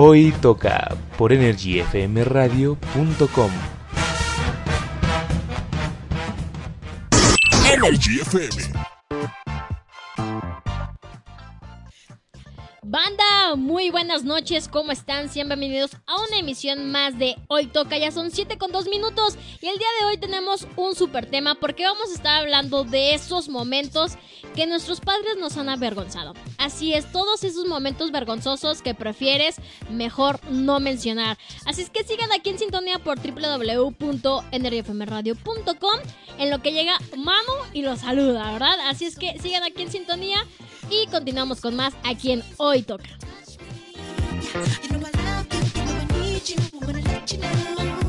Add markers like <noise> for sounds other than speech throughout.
Hoy toca por energyfmradio.com. Energy FM Muy buenas noches, ¿cómo están? Sean bienvenidos a una emisión más de Hoy Toca, ya son 7 con 2 minutos y el día de hoy tenemos un super tema porque vamos a estar hablando de esos momentos que nuestros padres nos han avergonzado. Así es, todos esos momentos vergonzosos que prefieres mejor no mencionar. Así es que sigan aquí en sintonía por www.nrfmradio.com en lo que llega Mamo y los saluda, ¿verdad? Así es que sigan aquí en sintonía y continuamos con más aquí en Hoy Toca. You know I love you, you know I need you, I wanna let you know.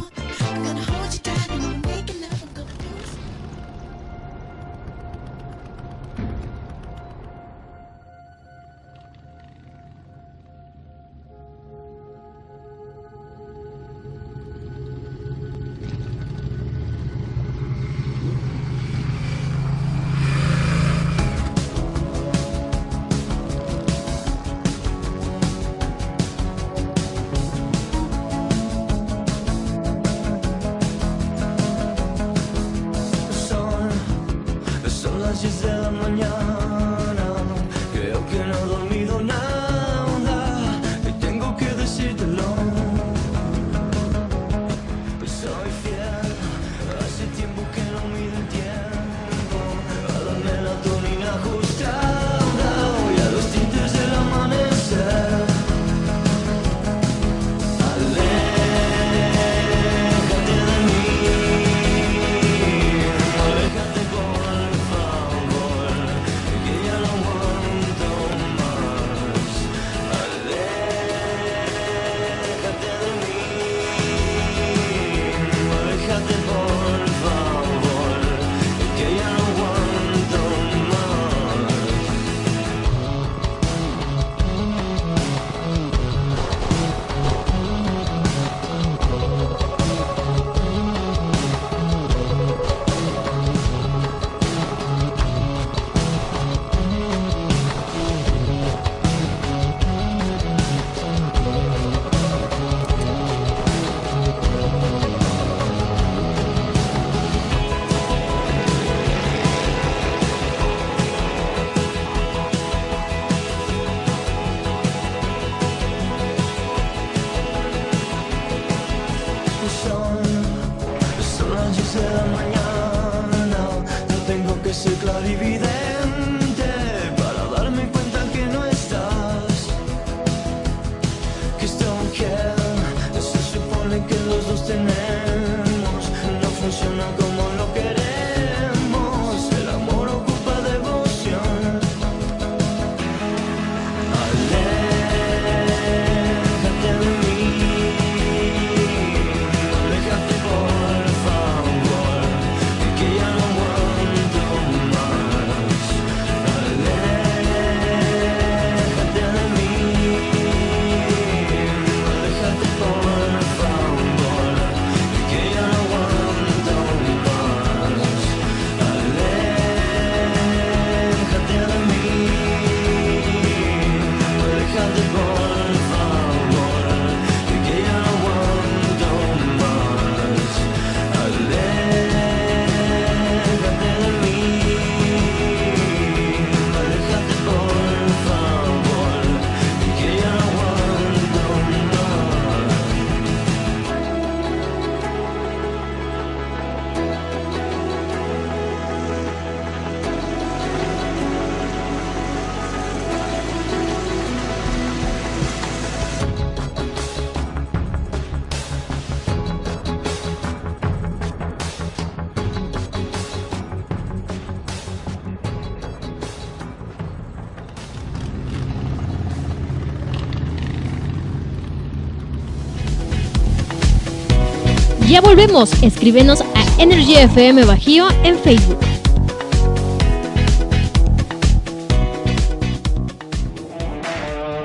Ya volvemos, escríbenos a Energy FM Bajío en Facebook.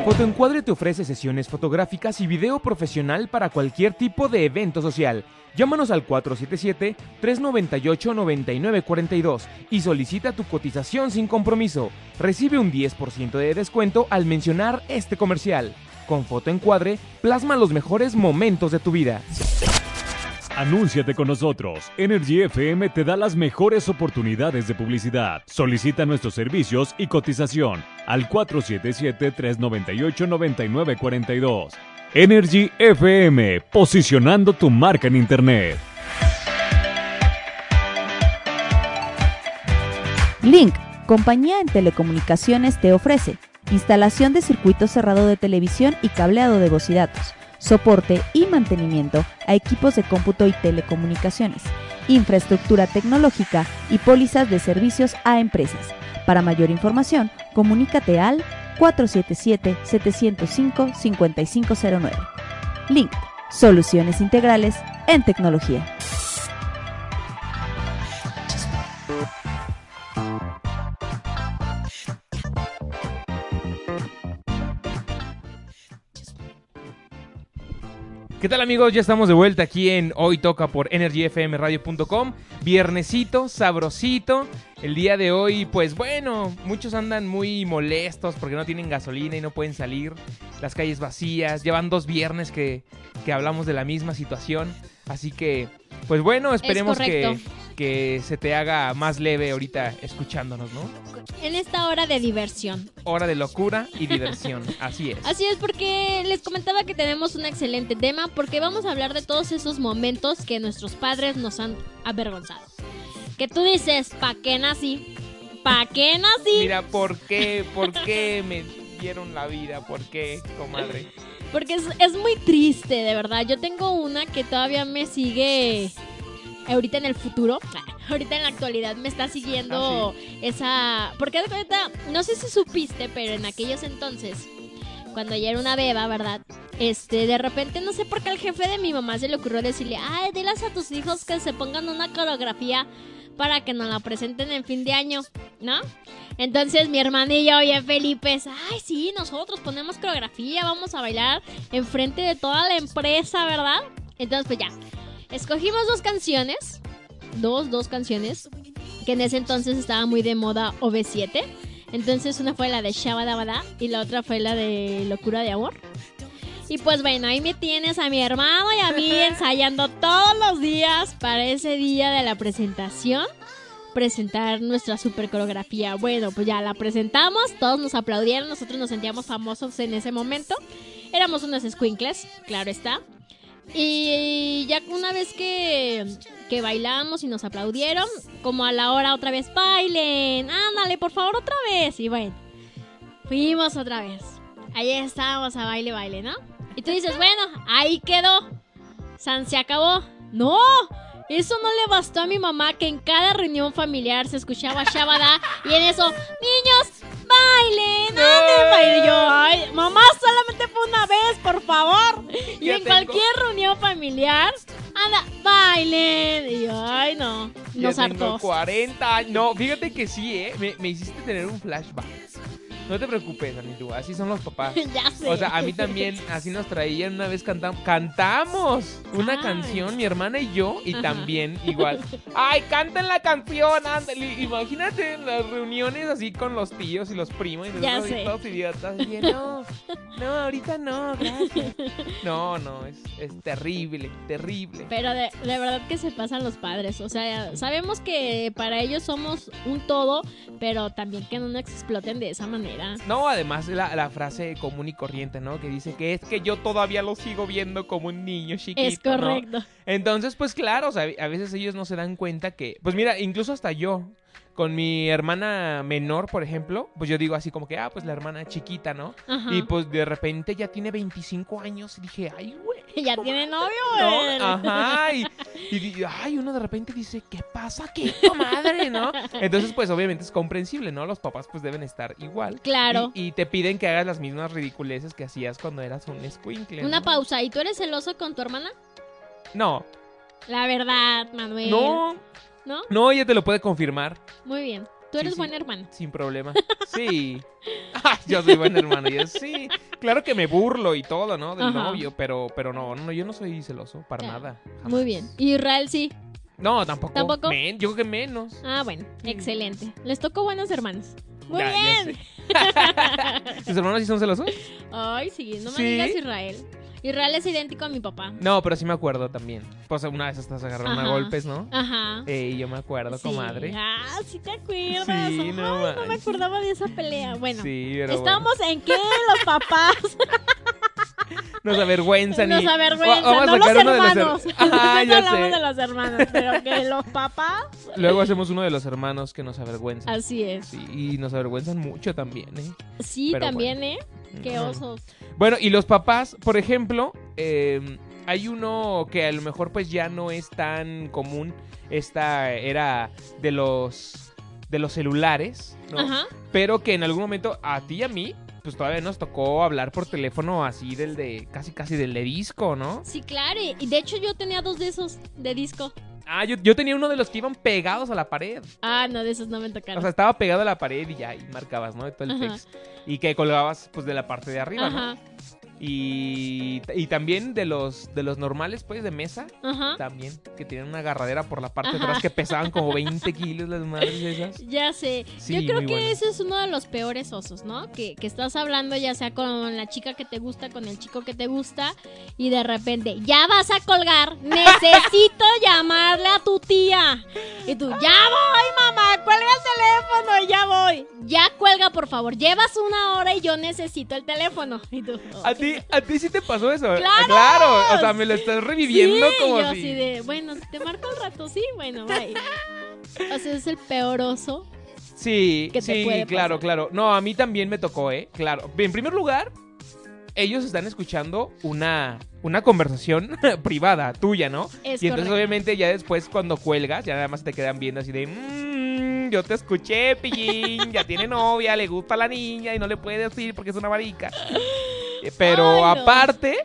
Fotoencuadre te ofrece sesiones fotográficas y video profesional para cualquier tipo de evento social. Llámanos al 477-398-9942 y solicita tu cotización sin compromiso. Recibe un 10% de descuento al mencionar este comercial. Con Fotoencuadre, plasma los mejores momentos de tu vida. Anúnciate con nosotros. Energy FM te da las mejores oportunidades de publicidad. Solicita nuestros servicios y cotización al 477-398-9942. Energy FM, posicionando tu marca en Internet. Link, compañía en telecomunicaciones, te ofrece instalación de circuito cerrado de televisión y cableado de voz y datos, soporte y mantenimiento a equipos de cómputo y telecomunicaciones, infraestructura tecnológica y pólizas de servicios a empresas. Para mayor información, comunícate al 477-705-5509. Link, soluciones integrales en tecnología. ¿Qué tal amigos? Ya estamos de vuelta aquí en Hoy Toca por energyfmradio.com. Viernesito, sabrosito. El día de hoy, pues bueno, muchos andan muy molestos porque no tienen gasolina y no pueden salir. Las calles vacías. Llevan dos viernes que, que hablamos de la misma situación. Así que, pues bueno, esperemos que. Que se te haga más leve ahorita escuchándonos, ¿no? En esta hora de diversión. Hora de locura y diversión. <laughs> Así es. Así es, porque les comentaba que tenemos un excelente tema, porque vamos a hablar de todos esos momentos que nuestros padres nos han avergonzado. Que tú dices, ¿pa' qué nací? ¿Pa' qué nací? Mira, ¿por qué? ¿Por qué me dieron la vida? ¿Por qué, comadre? Porque es, es muy triste, de verdad. Yo tengo una que todavía me sigue ahorita en el futuro. <laughs> Ahorita en la actualidad me está siguiendo esa... Porque de cuenta, no sé si supiste, pero en aquellos entonces, cuando ella era una beba, ¿verdad? Este, de repente, no sé por qué al jefe de mi mamá se le ocurrió decirle, ay, diles a tus hijos que se pongan una coreografía para que nos la presenten en fin de año, ¿no? Entonces mi hermana y yo, oye, Felipe, ay, sí, nosotros ponemos coreografía, vamos a bailar enfrente de toda la empresa, ¿verdad? Entonces, pues ya, escogimos dos canciones, dos, dos canciones, que en ese entonces estaba muy de moda OV7. Entonces una fue la de Shabadabada y la otra fue la de Locura de Amor. Y pues bueno, ahí me tienes a mi hermano y a mí <laughs> ensayando todos los días para ese día de la presentación. Presentar nuestra super coreografía. Bueno, pues ya la presentamos, todos nos aplaudieron, nosotros nos sentíamos famosos en ese momento. Éramos unos squinkles, claro está. Y ya una vez que, que bailamos y nos aplaudieron, como a la hora otra vez, bailen, ándale, por favor, otra vez. Y bueno, fuimos otra vez. Ahí estábamos a baile, baile, ¿no? Y tú dices, bueno, ahí quedó. San se acabó. No, eso no le bastó a mi mamá que en cada reunión familiar se escuchaba Shabada y en eso, niños, bailen, ande, baile. Y yo, ay, mamá, solamente fue una vez, por favor. Y en tengo- cualquier reunión familiar, anda, bailen. Y yo, ay, no, nos hartó. 40 años. No, fíjate que sí, ¿eh? Me, me hiciste tener un flashback. No te preocupes, Anitu, así son los papás. <laughs> ya sé. O sea, a mí también así nos traían una vez cantamos. Cantamos una Ay. canción, mi hermana y yo, y Ajá. también igual. <laughs> ¡Ay, canten la canción! ándale". Imagínate las reuniones así con los tíos y los primos. Y Ya nosotros sé. todos idiotas. y, no, no, ahorita no, gracias. <laughs> No, no, es, es terrible, terrible. Pero de, de verdad que se pasan los padres. O sea, sabemos que para ellos somos un todo, pero también que no nos exploten de esa manera. No, además la, la frase común y corriente, ¿no? Que dice que es que yo todavía lo sigo viendo como un niño chiquito. Es ¿no? correcto. Entonces, pues claro, o sea, a veces ellos no se dan cuenta que, pues mira, incluso hasta yo, con mi hermana menor, por ejemplo, pues yo digo así como que, ah, pues la hermana chiquita, ¿no? Ajá. Y pues de repente ya tiene 25 años y dije, ay, güey. <laughs> ya tiene novio, ¿no? güey. Ajá, y, ay, uno de repente dice, ¿qué pasa aquí, comadre, no? <laughs> Entonces, pues obviamente es comprensible, ¿no? Los papás pues deben estar igual. Claro. Y, y te piden que hagas las mismas ridiculeces que hacías cuando eras un squinkle. Una ¿no? pausa. ¿Y tú eres celoso con tu hermana? No, La verdad, Manuel. no, ¿No? no, ella te lo puede confirmar. Muy bien. Tú eres sí. buen hermano. Sin problema. Sí. <laughs> Ay, yo soy buen hermano. Yo sí. Claro que me burlo y todo, ¿no? Del Ajá. novio, pero, pero no, no, yo no soy celoso para nada. jamás. Muy bien. ¿Y Israel sí? No, tampoco. ¿Tampoco? Men- yo creo que menos. Ah, bueno. Excelente. Les tocó buenos hermanos. Muy Ya, ya bien. <laughs> ¿Tus hermanos sí son celosos? Ay, sí, no me ¿Sí? digas Israel. Israel es idéntico a mi papá. No, pero sí me acuerdo también. Pues una vez estás agarrando a golpes, ¿no? Ajá. Ey, yo me acuerdo, Sí. comadre. Ah, sí te acuerdas. Sí, Ay, no me acordaba de esa pelea. Bueno, Sí, pero estamos en que los papás. <laughs> Nos avergüenzan nos y... avergüenzan, Va- vamos a no los sacar uno de los her- Nosotros <laughs> <laughs> ya hablamos sé. de los hermanos, pero que los papás, Luego hacemos uno de los hermanos que nos avergüenzan. así es. Sí, y nos avergüenzan mucho también, ¿eh? Sí, Pero también, ¿eh? Qué osos. Bueno, y los papás, por ejemplo, eh, hay uno que a lo mejor pues ya no es tan común. Esta era de los de los celulares, ¿no? Ajá. Pero que en algún momento a ti y a mí, pues todavía nos tocó hablar por teléfono así del de casi casi del de disco, ¿no? Sí, claro. Y de hecho yo tenía dos de esos de disco. Ah, yo, yo tenía uno de los que iban pegados a la pared. Ah, no, de esos no me tocaron. O sea, estaba pegado a la pared y ya, y marcabas, ¿no? De todo el Ajá. text. Y que colgabas, pues, de la parte de arriba, ¿no? Y, y también de los, de los normales, pues, de mesa. ajá. También, que tenían una agarradera por la parte de Ajá. atrás que pesaban como <laughs> 20 kilos las madres esas. Ya sé. Sí, Yo creo que bueno. ese es uno de los peores osos, ¿no? Que, que estás hablando ya sea con la chica que te gusta, con el chico que te gusta, y de repente, ya vas a colgar, <laughs> necesito llamarle a tu tía. Y tú, ya voy, mamá, cuelga el teléfono, ya voy. Ya cuelga, por favor, llevas una hora y yo necesito el teléfono. <laughs> Y tú, ¿A ti, ¿A ti sí te pasó eso? Ah, ¡Claro! Claro, o sea, me lo estás reviviendo sí, como yo si... así de, bueno, te marco el rato, sí, bueno, bye. O sea, es el peor oso. Sí, que te sí, puede claro, pasar. claro. No, a mí también me tocó, ¿eh? Claro. En primer lugar, ellos están escuchando una, una conversación <laughs> privada tuya, ¿no? Es y entonces correcto. obviamente ya después cuando cuelgas, ya nada más te quedan viendo así de... "Mm, yo te escuché, pillín, ya tiene novia, le gusta la niña y no le puede decir porque es una marica. Eh, Pero Ay, no. aparte,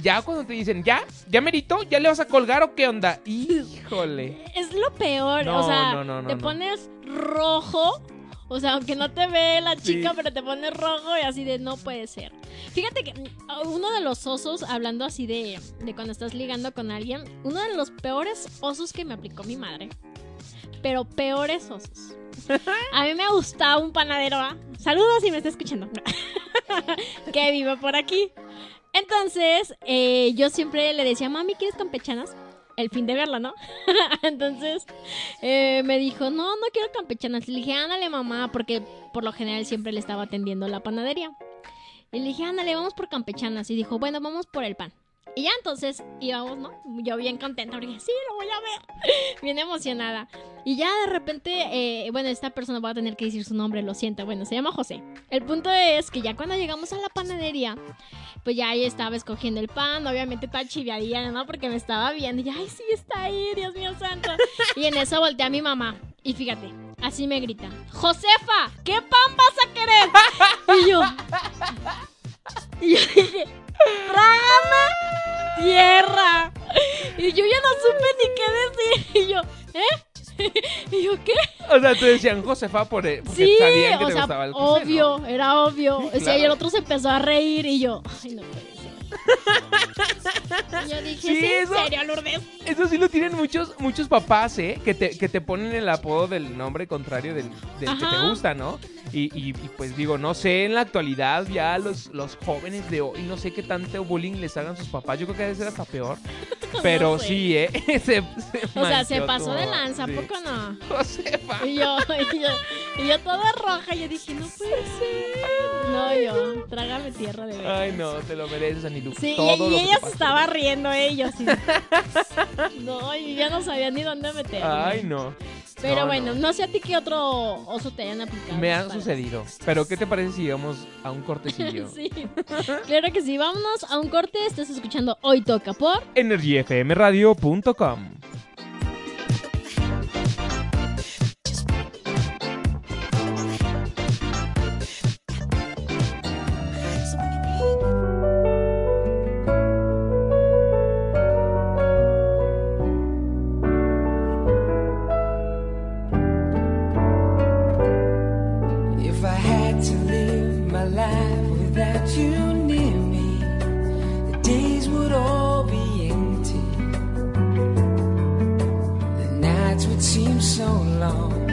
ya cuando te dicen, ya, ya merito, ya le vas a colgar o qué onda. Híjole. Es lo peor, No, o sea, no, te pones rojo, o sea, aunque no te ve la chica, Sí. pero te pones rojo y así de no puede ser. Fíjate que mm, uno de los osos, hablando así de, de cuando estás ligando con alguien, uno de los peores osos que me aplicó mi madre, pero peores osos. A mí me gustaba un panadero, ¿ah? saludos si me está escuchando, <laughs> que vive por aquí. Entonces, eh, yo siempre le decía, mami, ¿quieres campechanas? El fin de verla, ¿no? <laughs> Entonces, eh, me dijo, no, no quiero campechanas. Le dije, ándale, mamá, porque por lo general siempre le estaba atendiendo la panadería. Y le dije, ándale, vamos por campechanas. Y dijo, bueno, vamos por el pan. Y ya entonces íbamos, ¿no? Yo bien contenta, porque sí, lo voy a ver. <laughs> bien emocionada. Y ya de repente, eh, bueno, esta persona va a tener que decir su nombre, lo siento. Bueno, se llama José. El punto es que ya cuando llegamos a la panadería, pues ya ahí estaba escogiendo el pan, obviamente toda chiviadilla, ¿no? Porque me estaba viendo y ya, ay, sí, está ahí, Dios mío santo. Y en eso volteé a mi mamá. Y fíjate, así me grita, Josefa, ¿qué pan vas a querer? Y yo, <laughs> y yo dije, trágame tierra. Y yo ya no supe ni qué decir. Y yo, ¿eh? <laughs> Y yo, ¿qué? O sea, te decían Josefa por, porque Sí, sabían que o te sea, gustaba el José, obvio, ¿no? era obvio. O sea, Claro. y el otro se empezó a reír y yo, ay, no puede ser. <laughs> Yo dije, Sí, ¿es en eso- serio, Lourdes? Eso sí lo tienen muchos, muchos papás, ¿eh? Que te, que te ponen el apodo del nombre contrario del, del que te gusta, ¿no? Y, y- y, pues digo, no sé, en la actualidad ya los, los jóvenes de hoy, no sé qué tanto bullying les hagan sus papás. Yo creo que debe ser hasta peor. Pero <laughs> No sé. sí, ¿eh? <laughs> Se- se O sea, se pasó de lanza, ¿a sí. poco no? <laughs> Josefa. Y yo, y yo, y yo toda roja, yo dije, no puede ser. No, yo, trágame tierra de verdad. Ay, no, te lo mereces, Anilu. Sí, Todo y, y ella se estaba riendo, ellos. No, y ya no sabía ni dónde meter. Ay, no. Pero No, bueno, no. no. sé a ti qué otro oso te hayan aplicado. Me han sucedido. Pero, ¿qué te parece si vamos a un cortecillo? <laughs> Sí, claro que sí. Vámonos a un corte. Estás escuchando Hoy Toca por... EnergyFMRadio.com so long.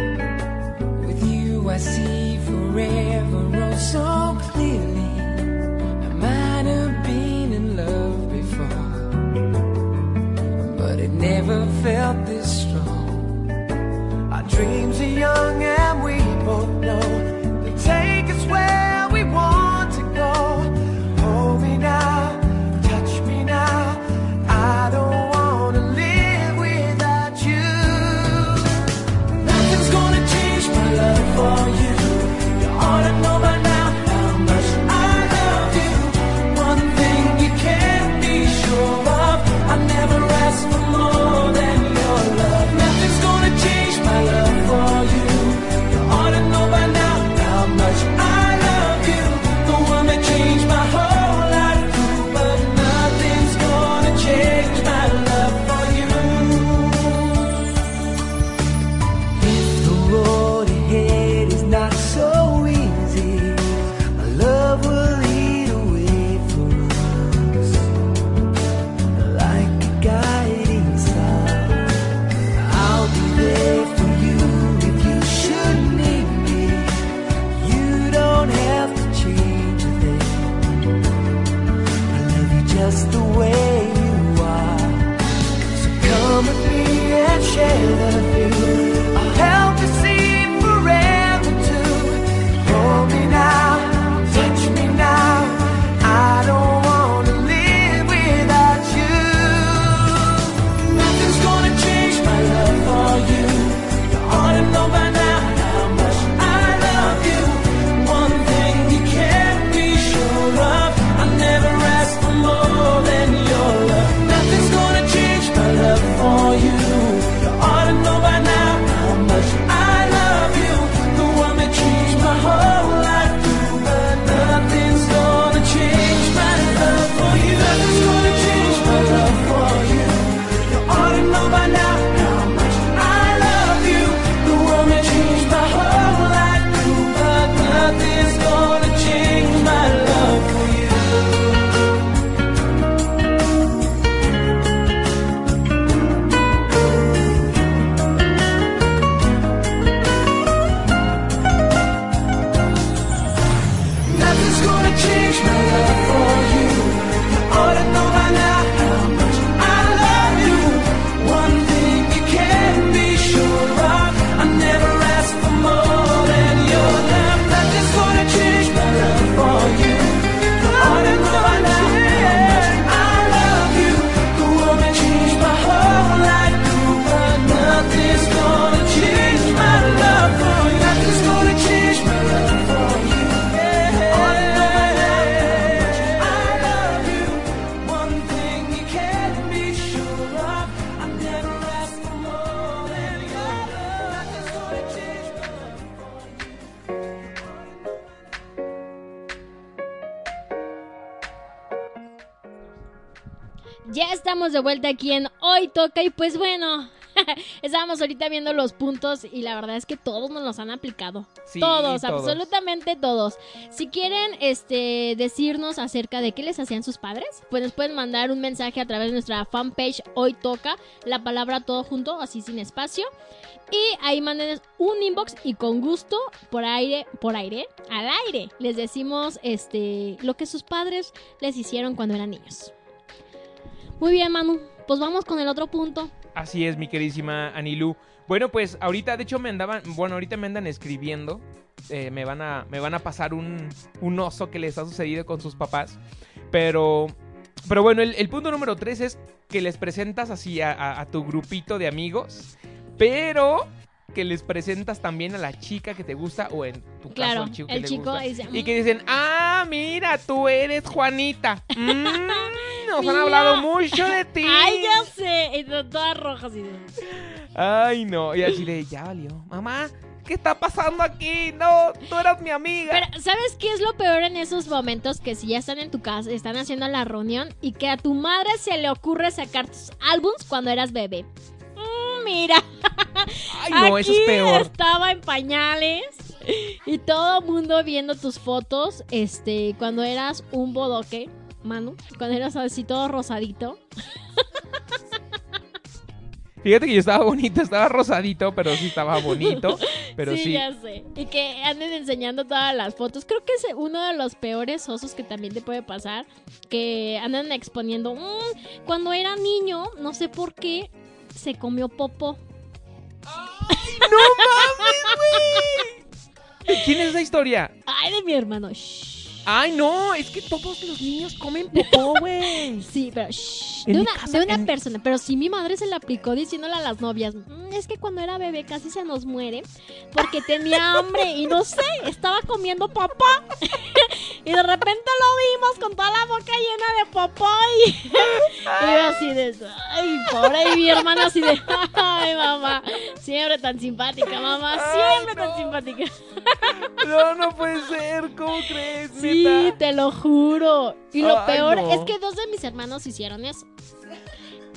With you, I see forever pues bueno, <laughs> estábamos ahorita viendo los puntos y la verdad es que todos nos los han aplicado. Sí, todos, todos. absolutamente todos. Si quieren este decirnos acerca de qué les hacían sus padres, pues nos pueden mandar un mensaje a través de nuestra fanpage Hoy Toca, la palabra todo junto, así sin espacio. Y ahí manden un inbox y con gusto, por aire, por aire, al aire, les decimos este lo que sus padres les hicieron cuando eran niños. Muy bien, Manu. Pues vamos con el otro punto. Así es, mi queridísima Anilú. Bueno, pues ahorita, de hecho, me andaban, bueno, ahorita me andan escribiendo. eh, me, van a, me van a pasar un, un oso que les ha sucedido con sus papás. Pero, pero bueno, el, punto número tres es que les presentas así a tu grupito de amigos. Pero que les presentas también a la chica que te gusta o en tu caso Claro, al chico que el le chico gusta. dice, y "Mm". que dicen, ah, mira, tú eres Juanita. Mm, nos han Mira. hablado mucho de <laughs> ti. Ay, ya sé. Todas rojas y Ay, no. Y así de, ya valió. Mamá, ¿qué está pasando aquí? No, tú eras mi amiga. Pero, ¿sabes qué es lo peor en esos momentos? Que si ya están en tu casa, están haciendo la reunión y que a tu madre se le ocurre sacar tus álbums cuando eras bebé. Mira. Ay, no, eso es aquí peor. Estaba en pañales y todo el mundo viendo tus fotos, este, cuando eras un bodoque, Manu, cuando eras así todo rosadito. Fíjate que yo estaba bonito, estaba rosadito, pero sí estaba bonito. Pero sí. ya sé. Y que anden enseñando todas las fotos. Creo que es uno de los peores osos que también te puede pasar. Que andan exponiendo. "Mm, cuando era niño, no sé por qué, se comió popó. ¡No mames, güey! ¿Quién es esa historia? Ay, de mi hermano. Shh. Ay, no, es que todos los niños comen popó, <laughs> güey. Sí, pero shh, de una, casa, de una en- persona. Pero sí mi madre se la aplicó diciéndole a las novias, "Mm, es que cuando era bebé casi se nos muere porque tenía hambre y no sé, estaba comiendo papá. <laughs> y de repente lo vimos con toda la boca llena de papá y, <laughs> y yo así de, ay, pobre, y mi hermana así de, ay, mamá, siempre tan simpática, mamá, siempre tan simpática. No, no puede ser, ¿cómo crees? Sí, neta? te lo juro. Y lo Ay, peor no. es que dos de mis hermanos hicieron eso.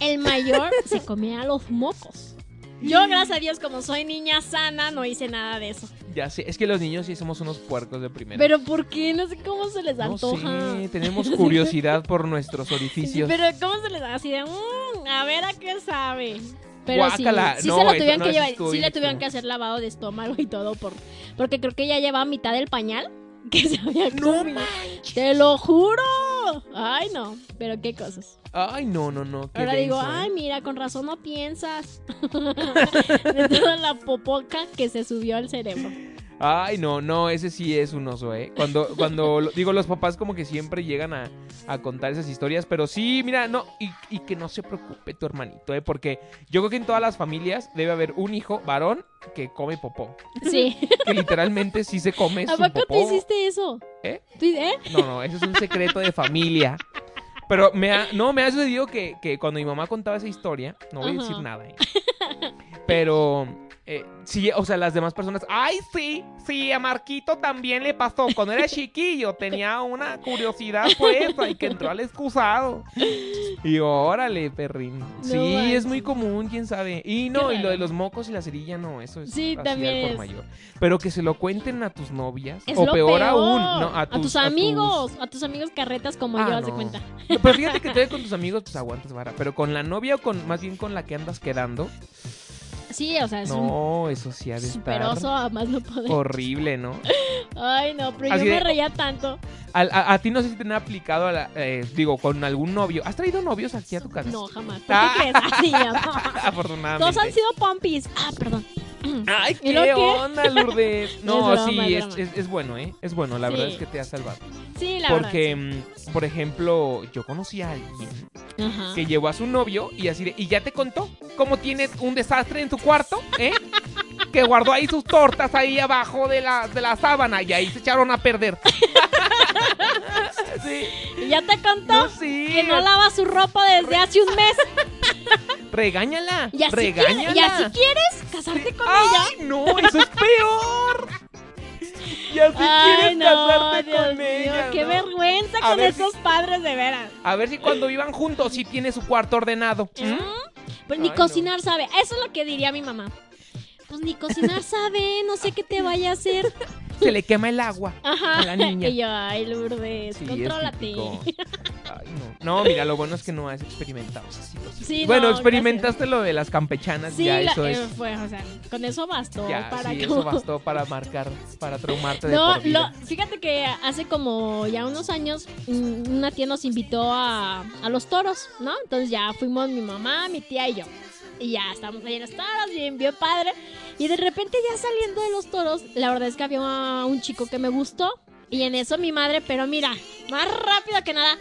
El mayor <laughs> se comía los mocos. Yo, gracias a Dios, como soy niña sana, no hice nada de eso. Ya sé, es que los niños sí somos unos puercos de primera. Pero ¿por qué? No sé cómo se les no antoja. sé, tenemos <laughs> curiosidad por nuestros orificios. Pero ¿cómo se les da así de, "Mm, a ver a qué sabe? Pero Guácala. sí, sí No, se lo tuvieron no, que llevar, sí le tuvieron que hacer lavado de estómago y todo por, porque creo que ya llevaba mitad del pañal <laughs> que se había comido. Te lo juro. Ay, no, pero qué cosas. Ay, no, no, no. Ahora digo, denso, ¿eh? ay, mira, con razón no piensas. <laughs> de toda la popoca que se subió al cerebro. Ay, no, no, ese sí es un oso, ¿eh? Cuando, cuando <laughs> digo, los papás como que siempre llegan a, a contar esas historias, pero sí, mira, no, y, y que no se preocupe tu hermanito, ¿eh? Porque yo creo que en todas las familias debe haber un hijo varón que come popó. Sí. <laughs> Que literalmente sí se come ¿A su popó. te hiciste eso? ¿Eh? ¿Tú- ¿Eh? No, no, eso es un secreto de familia. Pero me ha, no, me ha sucedido que, que cuando mi mamá contaba esa historia, no voy a decir nada, ¿eh? Pero eh, sí, o sea, las demás personas, ay, sí, sí, a Marquito también le pasó. Cuando era chiquillo tenía una curiosidad por eso y que entró al excusado. Y órale, perrín. sí, manches. es muy común, quién sabe. Y no, y lo de los mocos y la cerilla, no, eso es Sí, también por es. mayor. Pero que se lo cuenten a tus novias. Es o peor, aún, no, a, tus, amigos, a tus amigos carretas como Ah, yo, haz de no. cuenta. No, Pero fíjate que todavía con tus amigos, pues aguantas vara. Pero con la novia o con más bien con la que andas quedando, Sí, o sea, es un no, eso sí ha de estar oso, además no poder. horrible, ¿no? Ay, no, pero Así yo de- me reía tanto. A, a- a ti no sé si te han aplicado, a la- eh, digo, con algún novio. ¿Has traído novios aquí a tu casa? No, jamás. ¿Por qué crees? <laughs> Así. Afortunadamente. Todos han sido pompis. Ah, perdón. <clears throat> Ay, ¿Y lo qué qué? onda, Lourdes. <laughs> No, Es broma, sí, es es, es- bueno, ¿eh? Es bueno, la verdad es que te ha salvado. Sí, la Porque, verdad. mm, por ejemplo, yo conocí a alguien. Ajá. que llevó a su novio y así de, ¿y ya te contó cómo tienes un desastre en su cuarto? ¿Eh? que guardó ahí sus tortas ahí abajo de la, de la sábana y ahí se echaron a perder. <laughs> sí. ¿Y ya te contó? No, sí. Que no lava su ropa desde hace un mes. <laughs> Regáñala. Y así, regáñala. quieres, y así quieres casarte con ¡Ay, ella. no! ¡Eso es peor! <laughs> Y así Ay, quieres no, casarte Dios con ella. qué ¿no? vergüenza A con si- estos padres de veras. A ver si cuando vivan juntos sí tiene su cuarto ordenado. ¿Mm? ¿Mm? Pues ni no. cocinar sabe. Eso es lo que diría mi mamá. Pues ni cocinar <laughs> sabe, no sé qué te vaya a hacer. Se le quema el agua Ajá. a la niña. Y yo, ay, Lourdes, Sí, contrólate. <laughs> Ay, no. No, mira, lo bueno es que no has experimentado esas situaciones. Sí, bueno, no, experimentaste lo de las campechanas, Sí, ya la- eso eh, es. fue, o sea, con eso bastó Ya, para sí, como- eso <laughs> bastó para marcar, para traumarte de No, por vida. lo- fíjate que hace como ya unos años una tía nos invitó a, a los toros, ¿no? Entonces ya fuimos mi mamá, mi tía y yo. Y ya estamos ahí en los toros, bien, bien padre. Y de repente ya saliendo de los toros, la verdad es que había un chico que me gustó. Y en eso mi madre, pero mira, más rápido que nada,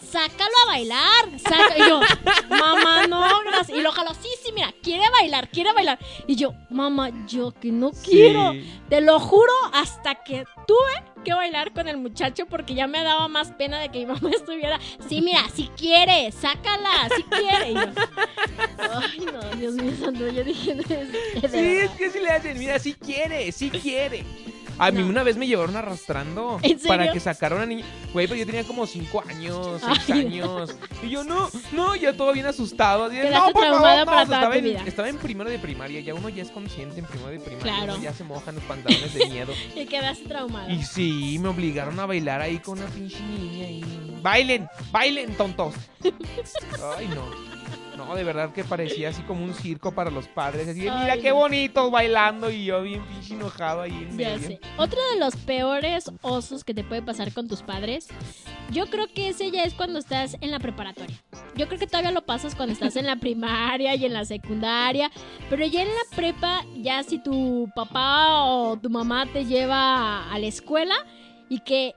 sácalo a bailar. Saca- Y yo, mamá, no, gracias. Y lo jaló, sí, sí, mira, quiere bailar, quiere bailar. Y yo, mamá, yo que no quiero. Sí. Te lo juro, hasta que tuve que bailar con el muchacho porque ya me daba más pena de que mi mamá <laughs> estuviera. Sí, mira, si quiere, sácala, si quiere. Y yo, ay, no, Dios mío santo, yo dije, no, es- Sí, es que si le hacen, mira, sí quiere, sí quiere. A mí No. una vez me llevaron arrastrando <laughs> ¿En serio? para que sacara una niña. Güey, pero yo tenía como 5 años, <laughs> 6 Ay. años. Y yo, no, no, ya todo bien asustado. Así no, por favor, no. para O sea, toda estaba, tu en, vida. estaba en primero de primaria. Ya uno ya es consciente en primero de primaria. Claro. uno ya se mojan los pantalones de miedo. <laughs> Y quedaste traumado. Y sí, me obligaron a bailar ahí con una pinche niña y... ¡Bailen! ¡Bailen, tontos! Ay, no. No, de verdad que parecía así como un circo para los padres. Así de, mira qué no. bonitos bailando y yo bien pinche enojado ahí en Ya medio. sé. Otro de los peores osos que te puede pasar con tus padres, yo creo que ese ya es cuando estás en la preparatoria. Yo creo que todavía lo pasas cuando estás en la primaria y en la secundaria, pero ya en la prepa, ya si tu papá o tu mamá te lleva a la escuela y que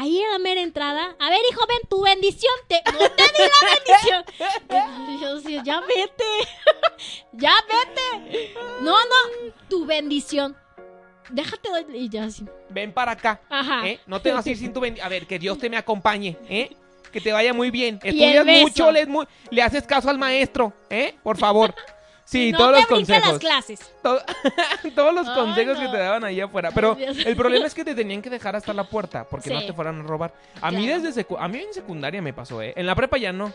ahí en la mera entrada, a ver hijo, ven tu bendición, te, no te di la bendición. Yo decía, ya vete, <laughs> ya vete. No, no, tu bendición. Déjate doy- y ya así. Ven para acá. Ajá. ¿eh? No te vas a ir sin tu bendición. A ver, que Dios te me acompañe, ¿eh? Que te vaya muy bien. Estudias mucho, le, mu- le haces caso al maestro, ¿eh? Por favor. Sí, no todos te los consejos. las clases. <laughs> <laughs> Todos los consejos no. que te daban ahí afuera. Pero el problema es que te tenían que dejar hasta la puerta porque no te fueran a robar. A mí desde secu- a mí en secundaria me pasó, ¿eh? En la prepa ya no.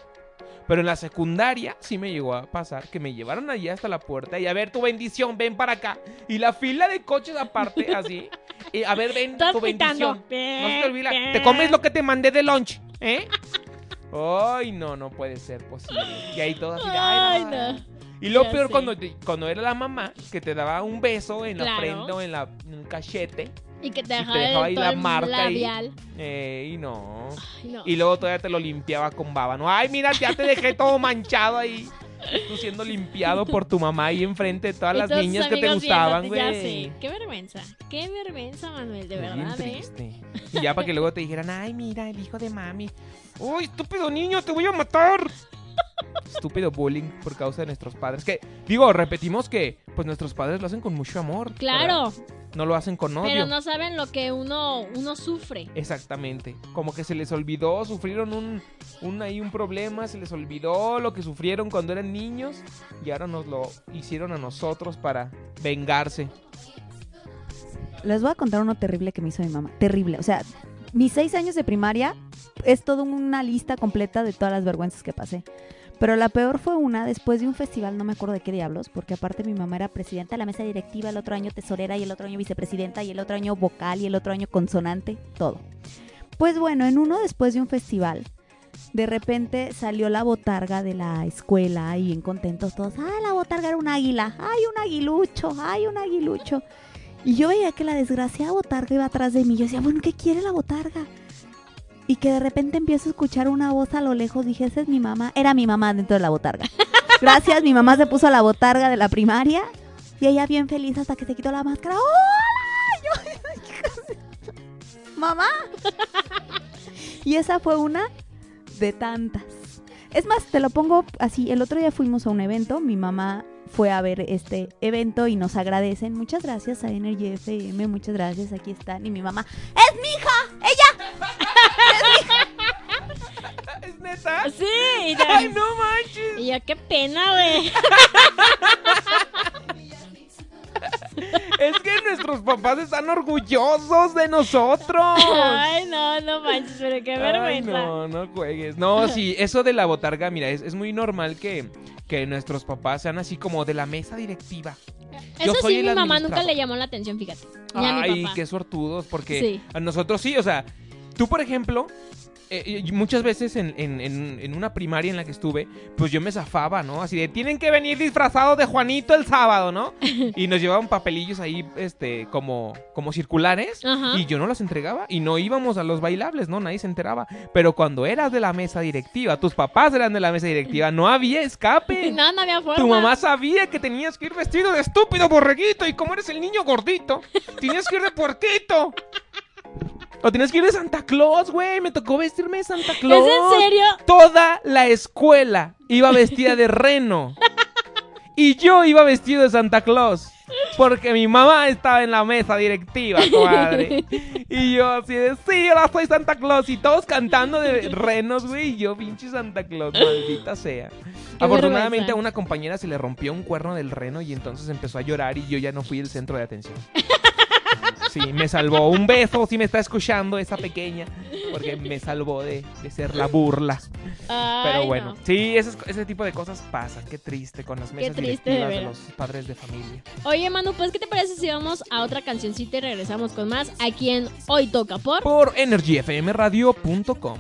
Pero en la secundaria sí me llegó a pasar que me llevaron allí hasta la puerta y a ver tu bendición, ven para acá. Y la fila de coches aparte, <laughs> así. Y a ver, ven tu bendición. No se te olvida. Te comes lo que te mandé de lunch, ¿eh? Ay, no, no puede ser posible. Y ahí todo así de, Ay, ay, no. Y lo Ya peor sé. cuando, te- cuando era la mamá que te daba un beso en la Claro. frente o en, la, en el cachete. Y que te dejaba, dejaba ahí todo la el marca ahí. labial. eh, y no. Ay, no. Y luego todavía te lo limpiaba con baba. No, ay, mira, ya te dejé todo manchado ahí. Tú siendo limpiado <laughs> por tu mamá ahí enfrente de todas Y las todos tus niñas que te amigos gustaban, viéndote, güey. Ya sé. Qué vergüenza. Qué vergüenza, Manuel, de Bien verdad, ¿eh? triste. Y ya para que luego te dijeran, ay, mira, el hijo de mami. Uy, estúpido niño, te voy a matar. Estúpido bullying por causa de nuestros padres. Que, digo, repetimos que pues nuestros padres lo hacen con mucho amor. Claro, ¿verdad? No lo hacen con odio. pero no saben lo que uno, uno sufre. Exactamente. Como que se les olvidó, sufrieron un, un ahí un problema, se les olvidó lo que sufrieron cuando eran niños y ahora nos lo hicieron a nosotros para vengarse. Les voy a contar uno terrible que me hizo mi mamá. Terrible. O sea, mis seis años de primaria es toda una lista completa de todas las vergüenzas que pasé. Pero la peor fue una después de un festival, no me acuerdo de qué diablos, porque aparte mi mamá era presidenta de la mesa directiva, el otro año tesorera y el otro año vicepresidenta y el otro año vocal y el otro año consonante, todo. Pues bueno, en uno después de un festival, de repente salió la botarga de la escuela y bien contentos todos. Ah, la botarga era un águila. Ay, un aguilucho. Ay, un aguilucho. Y yo veía que la desgraciada botarga iba atrás de mí. Yo decía, bueno, ¿qué quiere la botarga? Y que de repente empiezo a escuchar una voz a lo lejos. Dije, esa es mi mamá. Era mi mamá dentro de la botarga. <laughs> Gracias, mi mamá se puso la botarga de la primaria. Y ella bien feliz hasta que se quitó la máscara. ¡Hola! Yo, <laughs> mamá. Y esa fue una de tantas. Es más, te lo pongo así. El otro día fuimos a un evento. Mi mamá fue a ver este evento y nos agradecen. Muchas gracias a Energy FM. Muchas gracias. Aquí están. Y mi mamá, ¡es mi hija! ¡Ella! <laughs> ¿Es neta? Sí, y ya, ¡Ay, no manches! y ya qué pena, güey. <laughs> Es que nuestros papás están orgullosos de nosotros. Ay, no, no manches, pero qué Ay, vergüenza. no, no juegues. No, sí, eso de la botarga, mira, es, es muy normal que, que nuestros papás sean así como de la mesa directiva. Yo Eso soy sí, el mi mamá nunca le llamó la atención, fíjate. Ni a mi Ay, papá. qué suertudos, porque Sí. a nosotros sí, o sea, tú por ejemplo, eh, muchas veces en, en- en- en una primaria en la que estuve, pues yo me zafaba, ¿no? Así de, tienen que venir disfrazados de Juanito el sábado, ¿no? <laughs> Y nos llevaban papelillos ahí, este, como, como circulares, Ajá. y yo no los entregaba, y no íbamos a los bailables, ¿no? Nadie se enteraba. Pero cuando eras de la mesa directiva, tus papás eran de la mesa directiva, no había escape. <laughs> No, no había forma. Tu mamá sabía que tenías que ir vestido de estúpido borreguito y como eres el niño gordito, tenías que ir de puerquito. O tenías que ir de Santa Claus, güey. Me tocó vestirme de Santa Claus. ¿Es en serio? Toda la escuela iba vestida de reno. Y yo iba vestido de Santa Claus. Porque mi mamá estaba en la mesa directiva, comadre. Y yo así de, sí, ahora soy Santa Claus. Y todos cantando de renos, güey. Y yo, pinche Santa Claus, maldita sea. Afortunadamente vergüenza. a una compañera se le rompió un cuerno del reno y entonces empezó a llorar y yo ya no fui el centro de atención. Sí, me salvó. Un beso si me está escuchando esa pequeña. Porque me salvó de, de ser la burla. Ay, Pero bueno, no. sí, ese, ese tipo de cosas pasan. Qué triste con las mesas de directivas de, los padres de familia. Oye, Manu, pues, ¿qué te parece si vamos a otra cancioncita y regresamos con más aquí en Hoy Toca por... Por energyfmradio.com.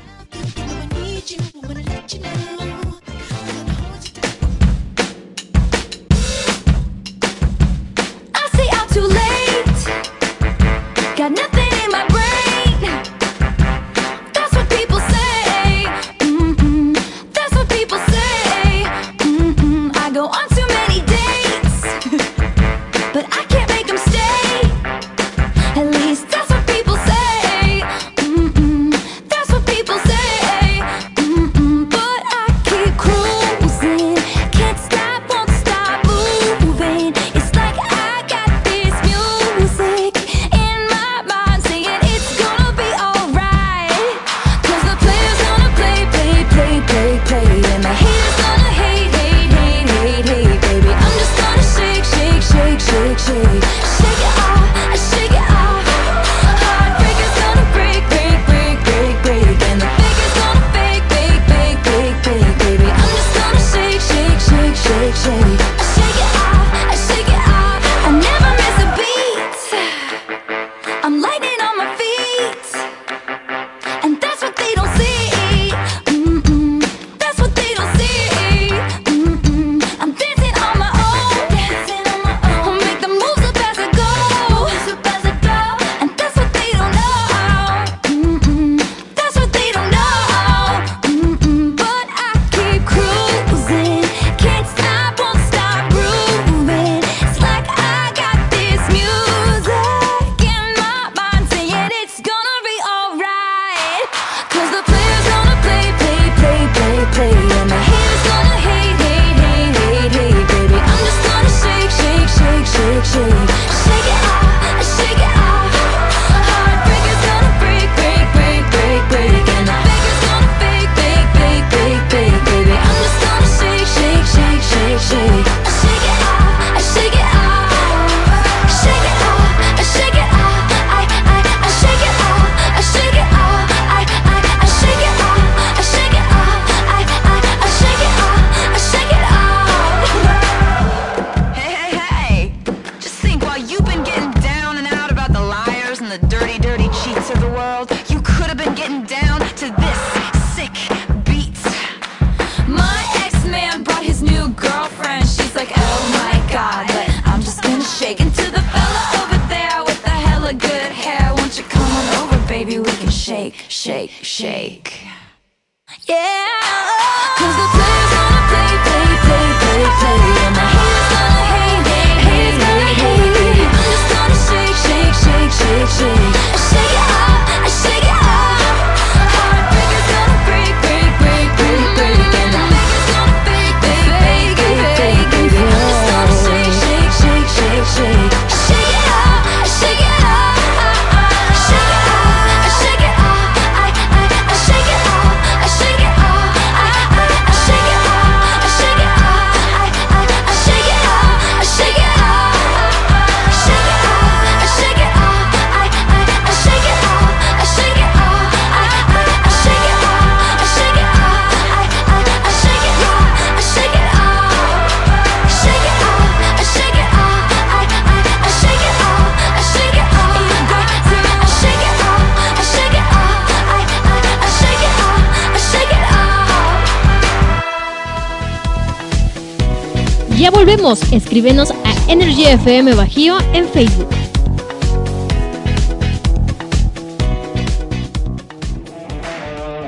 Escríbenos a Energy FM Bajío en Facebook.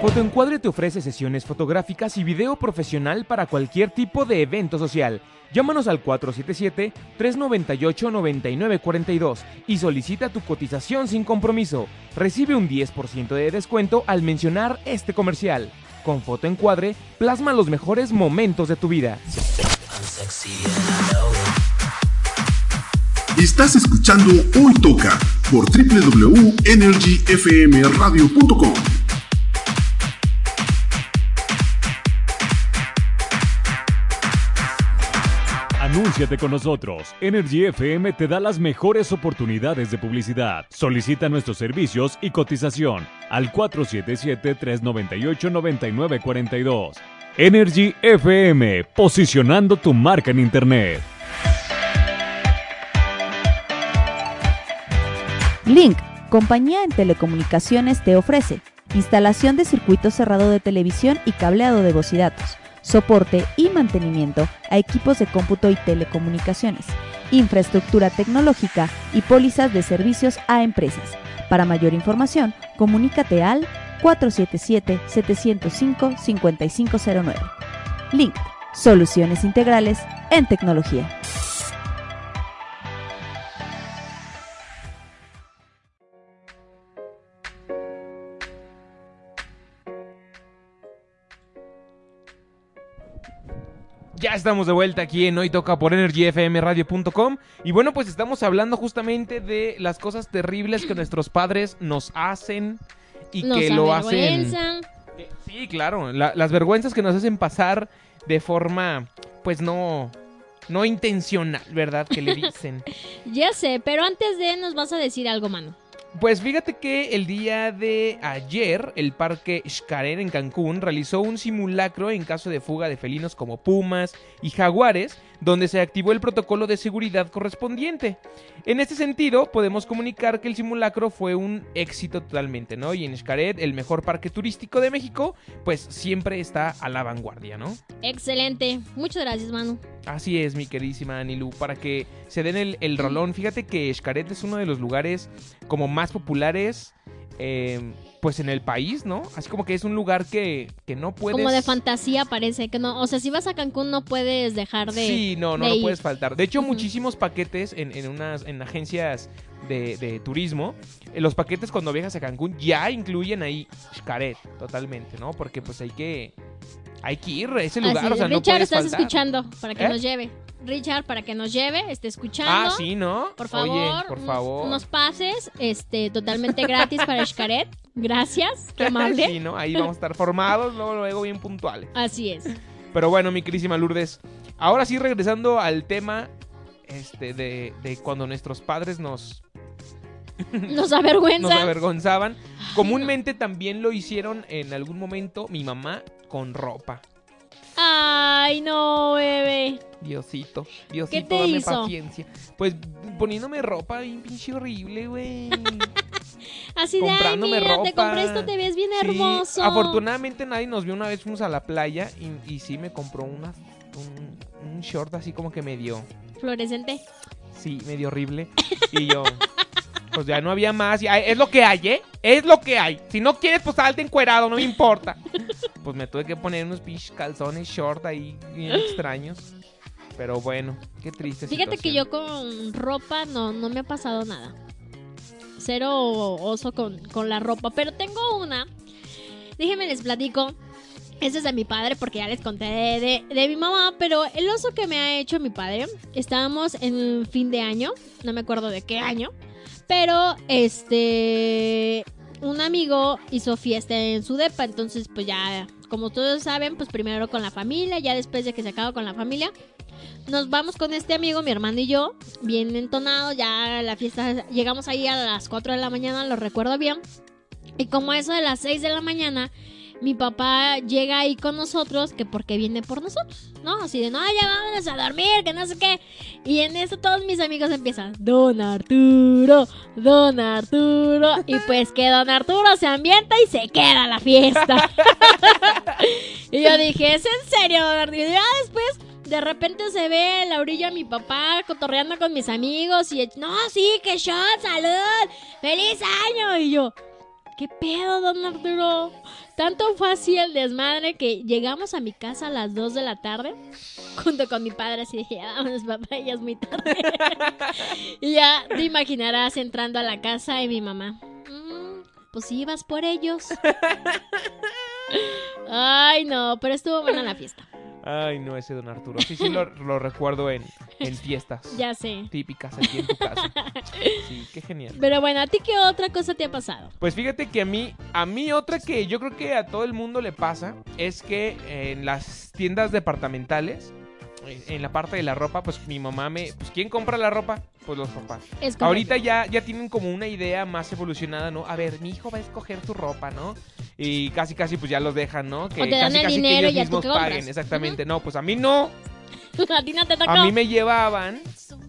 Fotoencuadre te ofrece sesiones fotográficas y video profesional para cualquier tipo de evento social. Llámanos al 477-398-9942 y solicita tu cotización sin compromiso. Recibe un 10% de descuento al mencionar este comercial. Con Fotoencuadre, plasma los mejores momentos de tu vida. Estás escuchando Hoy Toca por www.energyfmradio.com. Anúnciate con nosotros. Energy FM te da las mejores oportunidades de publicidad. Solicita nuestros servicios y cotización al 477-398-9942. Energy FM, posicionando tu marca en Internet. Link, compañía en telecomunicaciones, te ofrece instalación de circuito cerrado de televisión y cableado de voz y datos, soporte y mantenimiento a equipos de cómputo y telecomunicaciones, infraestructura tecnológica y pólizas de servicios a empresas. Para mayor información, comunícate al 477-705-5509. Link, soluciones integrales en tecnología. Ya estamos de vuelta aquí en Hoy Toca por EnergyFMRadio.com y bueno, pues estamos hablando justamente de las cosas terribles que nuestros padres nos hacen y Nos que lo hacen... Sí, claro, la- las vergüenzas que nos hacen pasar de forma, pues no, no intencional, ¿verdad? Que le <laughs> dicen. Ya sé, pero antes de nos vas a decir algo, mano. Pues fíjate que el día de ayer el parque Xcaret en Cancún realizó un simulacro en caso de fuga de felinos como pumas y jaguares, donde se activó el protocolo de seguridad correspondiente. En este sentido, podemos comunicar que el simulacro fue un éxito totalmente, ¿no? Y en Xcaret, el mejor parque turístico de México, pues siempre está a la vanguardia, ¿no? Excelente. Muchas gracias, mano. Así es, mi queridísima Anilu, para que se den el, el rolón. Fíjate que Xcaret es uno de los lugares como más populares, eh, pues en el país, ¿no? Así como que es un lugar que, que no puedes... Como de fantasía parece que no. O sea, si vas a Cancún no puedes dejar de. Sí, no, no, no puedes faltar. De hecho, muchísimos paquetes en, en unas en agencias de, de turismo, eh, los paquetes cuando viajas a Cancún ya incluyen ahí Xcaret, totalmente, ¿no? Porque pues hay que hay que ir a ese lugar, o sea, no Richard, puedes estás faltar. escuchando para que ¿Eh? nos lleve. Richard, para que nos lleve, esté escuchando. Ah, sí, ¿no? Por favor, Oye, por unos- favor. Unos, pases este, totalmente gratis para Xcaret. Gracias, qué <laughs> amable. sí, ¿no? Ahí vamos a estar formados, luego, luego bien puntuales. Así es. Pero bueno, mi querísima Lourdes, ahora sí regresando al tema este de, de cuando nuestros padres nos <laughs> Nos avergüenza. nos avergonzaban. Comúnmente también lo hicieron en algún momento mi mamá con ropa. Ay, no, bebé. Diosito, Diosito, te dame hizo? paciencia. Pues poniéndome ropa bien pinche horrible, güey. <laughs> Así de, ay, mira, te compré esto, te ves bien Sí, hermoso. afortunadamente nadie nos vio una vez, fuimos a la playa y, y sí me compró una, un, un short así como que medio, Fluorescente. sí, medio horrible. <laughs> Y yo, pues ya no había más. ya, es lo que hay, ¿eh? Es lo que hay. Si no quieres, pues salte encuerado, no me importa. Pues me tuve que poner unos pinches calzones short ahí bien extraños. Pero bueno, qué triste. Fíjate que yo con ropa no, no me ha pasado nada. Cero oso con, con la ropa. Pero tengo una. Déjenme les platico. Ese es de mi padre porque ya les conté de, de- de mi mamá. Pero el oso que me ha hecho mi padre. Estábamos en fin de año. No me acuerdo de qué año. Pero este. Un amigo hizo fiesta en su depa. Entonces, pues ya. Como todos saben, pues primero con la familia. Ya después de que se acaba con la familia nos vamos con este amigo, mi hermano y yo, bien entonados, ya la fiesta, llegamos ahí a las 4 de la mañana, lo recuerdo bien. Y como eso de las 6 de la mañana, mi papá llega ahí con nosotros, que porque viene por nosotros, ¿no? Así de, no, ya vámonos a dormir, que no sé qué. Y en eso todos mis amigos empiezan, Don Arturo, Don Arturo. Y pues que Don Arturo se ambienta y se queda la fiesta. <laughs> y yo dije, ¿es en serio, Don Arturo? Y ya después de repente se ve en la orilla mi papá cotorreando con mis amigos y no, sí, que shot, salud, feliz año. Y yo, ¿qué pedo, don Arturo? Tanto fue así el desmadre que llegamos a mi casa a las 2 de la tarde junto con mi padre así dije, "Ya vámonos papá, ya es muy tarde. <laughs> y ya te imaginarás entrando a la casa y mi mamá, "Mm, pues ibas por ellos. <laughs> Ay, no, pero estuvo buena la fiesta. Ay, no, ese don Arturo. Sí, sí, lo, lo recuerdo en, en fiestas Ya sé. típicas aquí en tu casa. Sí, qué genial. Pero bueno, ¿a ti qué otra cosa te ha pasado? Pues fíjate que a mí, a mí otra que yo creo que a todo el mundo le pasa es que en las tiendas departamentales, en la parte de la ropa, pues mi mamá me, pues ¿quién compra la ropa? Pues los papás. Es. Ahorita ya, ya tienen como una idea más evolucionada, ¿no? A ver, mi hijo va a escoger su ropa, ¿no? Y casi casi pues ya los dejan, ¿no? Que O te dan casi el casi dinero que ellos y mismos compras. paguen, exactamente. No, pues a mí no. <laughs> a ti no te tocó. A mí me llevaban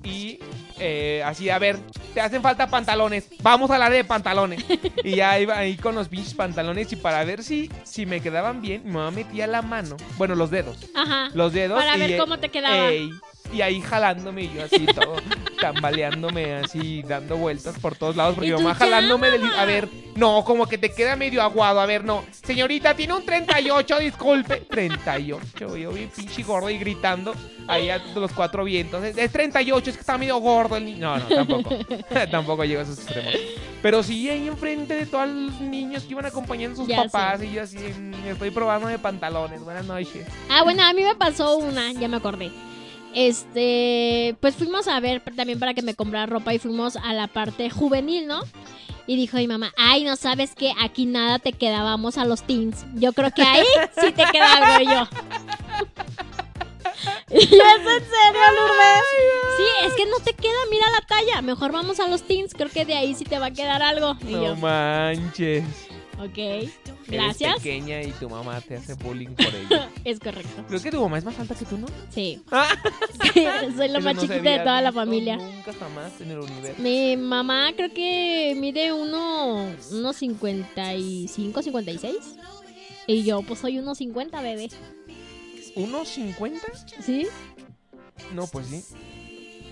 y eh, así, a ver, te hacen falta pantalones, vamos a la de pantalones. <laughs> y ya iba ahí con los pinches pantalones y para ver si, si me quedaban bien, mi mamá metía la mano, bueno, los dedos, Ajá. los dedos. Para y, ver cómo te quedaba. ey, y ahí jalándome y yo así todo, <laughs> tambaleándome así, dando vueltas por todos lados, porque mi mamá jalándome del... "Ya, A ver, no, como que te queda medio aguado, a ver, no. Señorita, tiene un 38, disculpe. 38, yo bien pinche gordo y gritando ahí a los cuatro vientos. Es, es 38, es que está medio gordo el niño. No, no, tampoco. <laughs> <laughs> tampoco llego a esos extremos. Pero sí ahí enfrente de todos los niños que iban acompañando a sus Ya papás y yo así, estoy probando de pantalones. Buenas noches. Ah, bueno, a mí me pasó una, ya me acordé. Este, pues fuimos a ver también para que me comprara ropa y fuimos a la parte juvenil, ¿no? Y dijo mi mamá, ay, no sabes que aquí nada te quedábamos a los teens. Yo creo que ahí sí te queda algo y yo. ¿Y es en serio, Lourdes? Sí, es que no te queda, mira la talla. Mejor vamos a los teens, creo que de ahí sí te va a quedar algo. Y No yo, manches. ok, Eres gracias. pequeña y tu mamá te hace bullying por ello. <laughs> Es correcto. Creo que tu mamá es más alta que tú, ¿no? Sí. Ah. <laughs> Sí, soy la Eso más no chiquita de toda la familia. Nunca jamás en el universo. Mi mamá creo que mide uno, unos 55, 56. Y yo pues soy unos 50, bebé. ¿Unos 50? ¿Sí? No, pues sí.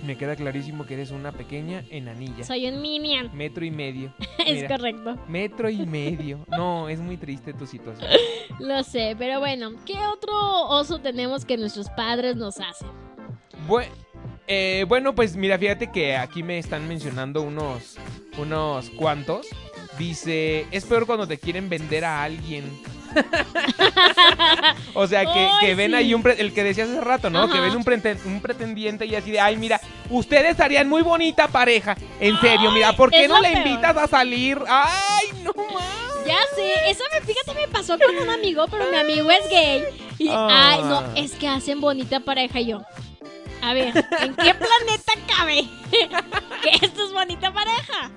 Me queda clarísimo que eres una pequeña enanilla. Soy un minion. Metro y medio. <laughs> Es Mira, correcto. Metro y medio. <laughs> No, es muy triste tu situación. Lo sé, pero bueno, ¿qué otro oso tenemos que nuestros padres nos hacen? Eh, bueno, pues mira, fíjate que aquí me están mencionando unos, unos cuantos. Dice, es peor cuando te quieren vender a alguien. <laughs> o sea, que, que ven sí. ahí un pre- el que decía hace rato, ¿no? Que ven un pretendiente y así de, ay, mira, ustedes harían muy bonita pareja. En serio, mira, ¿por qué es no lo le peor. invitas a salir? Ay, no más. Ya sé, eso me, fíjate, me pasó con un amigo, pero mi amigo es gay. Y, ay, no, Ah. es que hacen bonita pareja y yo. A ver, ¿en qué planeta cabe <laughs> que esto es bonita pareja?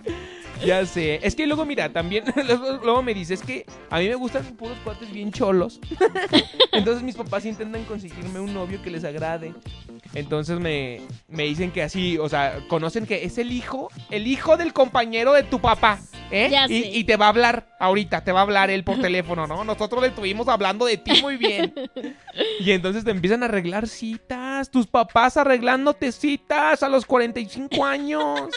Ya sé. Es que luego, mira, también, <laughs> luego, me dice, es que a mí me gustan puros cuates bien cholos. <laughs> Entonces mis papás intentan conseguirme un novio que les agrade. Entonces me, me dicen que así, o sea, conocen que es el hijo, el hijo del compañero de tu papá. ¿eh? Ya y, sé. y te va a hablar ahorita, te va a hablar él por teléfono, ¿no? Nosotros le estuvimos hablando de ti muy bien. <laughs> Y entonces te empiezan a arreglar citas, tus papás arreglándote citas a los 45 años.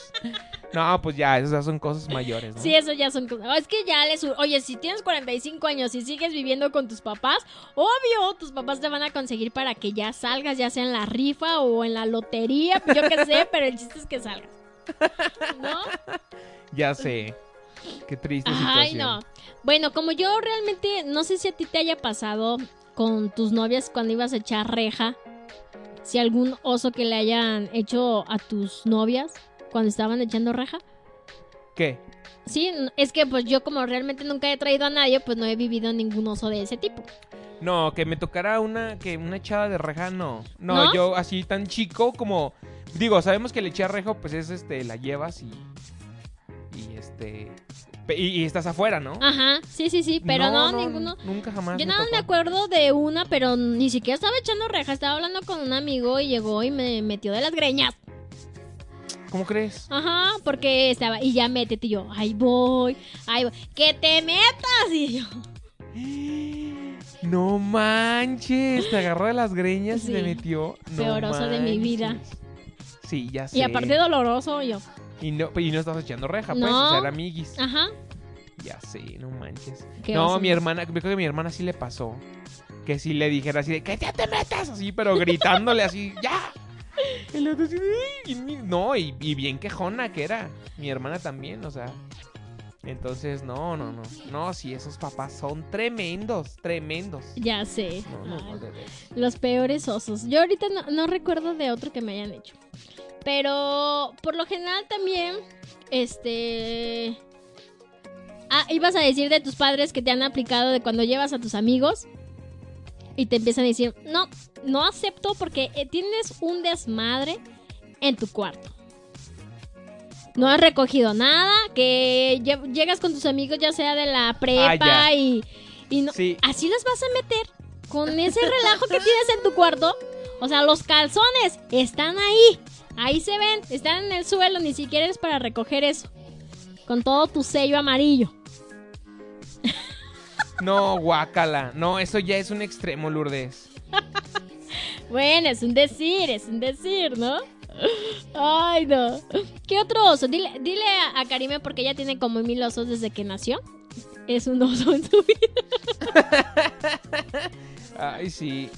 No, pues ya, esas son cosas mayores, ¿no? Sí, eso ya son cosas. Es que ya les. Oye, si tienes 45 años y sigues viviendo con tus papás, obvio, tus papás te van a conseguir para que ya salgas, ya sea en la rifa o en la lotería, yo qué sé, <laughs> pero el chiste es que salgas. ¿No? Ya sé. Qué triste situación. Ay, no. Bueno, como yo realmente no sé si a ti te haya pasado con tus novias cuando ibas a echar reja, si algún oso que le hayan hecho a tus novias cuando estaban echando reja. ¿Qué? Sí, es que pues yo como realmente nunca he traído a nadie, pues no he vivido ningún oso de ese tipo. No, que me tocara una que una echada de reja, no. No, ¿No? yo así tan chico como digo, sabemos que el echar rejo pues es este la llevas y y este y, y estás afuera, ¿no? Ajá, sí, sí, sí, pero no, ninguno. Nunca jamás. Yo me nada me tocó. acuerdo de una, pero ni siquiera estaba echando reja, estaba hablando con un amigo y llegó y me metió de las greñas. ¿Cómo crees? Ajá, porque estaba, y ya métete, y yo, ahí voy, ahí voy, que te metas, y yo, No manches, te agarró de las greñas Sí. y te metió. No Peor oso de mi vida. Sí, ya sé. y aparte doloroso, yo, Y no, y no estás echando reja, pues, No. o sea, era amiguis. ajá, Ya sé, no manches. No, mi hermana, creo que a mi hermana sí le pasó. Que sí le dijera así de, que ya te metas así, pero gritándole así, ¡ya! <laughs> No, y, y bien quejona que era. Mi hermana también, o sea. Entonces, no, no, no. No, sí, esos papás son tremendos, tremendos. ya sé. No, no, no. Los peores osos. Yo ahorita no, no recuerdo de otro que me hayan hecho. Pero por lo general también, este... Ah, ibas a decir de tus padres que te han aplicado de cuando llevas a tus amigos y te empiezan a decir, no, no acepto porque eh, tienes un desmadre en tu cuarto. No has recogido nada, que lle- llegas con tus amigos ya sea de la prepa Ah, y, y no, Sí. así los vas a meter con <laughs> ese relajo que tienes en tu cuarto. O sea, los calzones están ahí. Ahí se ven, están en el suelo, ni siquiera es para recoger eso. Con todo tu sello amarillo. No, guácala. No, eso ya es un extremo, Lourdes. <laughs> Bueno, es un decir, es un decir, ¿no? Ay, no. ¿Qué otro oso? Dile, dile a, a Karime porque ella tiene como mil osos desde que nació. Es un oso en su vida. <laughs> Ay, sí.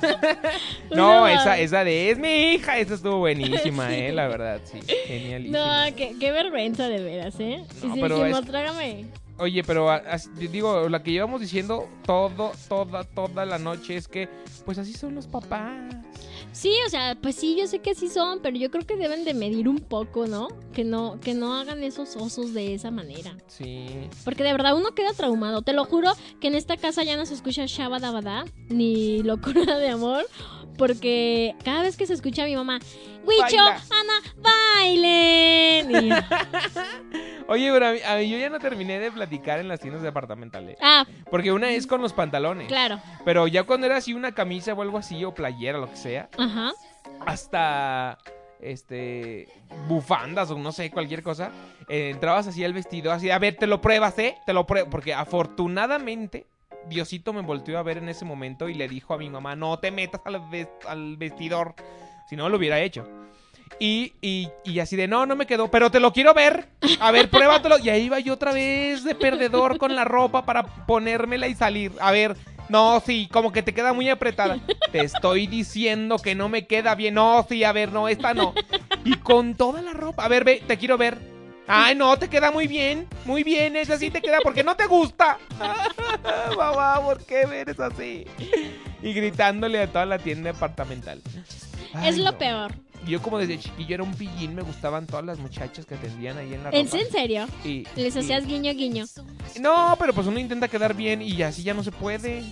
<laughs> no, esa, esa de es mi hija, esa estuvo buenísima, eh, la verdad, sí. Genialísima. No, qué, qué vergüenza de veras, ¿eh? No, y si pero dijimos, es- trágame. Oye, pero a- as- digo, la que llevamos diciendo todo, toda, toda la noche es que, pues así son los papás. Sí, o sea, pues sí, yo sé que sí son, pero yo creo que deben de medir un poco, ¿no? Que no, que no hagan esos osos de esa manera. Sí. Porque de verdad uno queda traumado. Te lo juro que en esta casa ya no se escucha Shabadabada ni locura de amor. Porque cada vez que se escucha a mi mamá, Huicho. Ana, bailen. Oye, pero a mí, a mí yo ya no terminé de platicar en las tiendas departamentales. ah, Porque una es con los pantalones. claro. Pero ya cuando era así una camisa o algo así, o playera, lo que sea, Ajá. hasta este bufandas o no sé, cualquier cosa, eh, entrabas así al vestido, así, a ver, te lo pruebas, ¿eh? Te lo pruebo, porque afortunadamente Diosito me volteó a ver en ese momento y le dijo a mi mamá, no te metas al, ves- al vestidor, si no lo hubiera hecho. Y, y, y así de, no, no me quedó, pero te lo quiero ver. A ver, pruébatelo. Y ahí iba yo otra vez de perdedor con la ropa para ponérmela y salir. A ver, no, sí, como que te queda muy apretada. Te estoy diciendo que no me queda bien. No, sí, a ver, no, esta no. Y con toda la ropa. A ver, ve, te quiero ver. Ay, no, te queda muy bien. Muy bien, esa sí te queda porque no te gusta. <laughs> Mamá, ¿por qué eres así? Y gritándole a toda la tienda departamental. Ay, es lo no. peor. Yo como desde chiquillo era un pillín, me gustaban todas las muchachas que atendían ahí en la ¿En ropa. en serio? Y- Les y- hacías guiño, guiño. No, pero pues uno intenta quedar bien y así ya no se puede.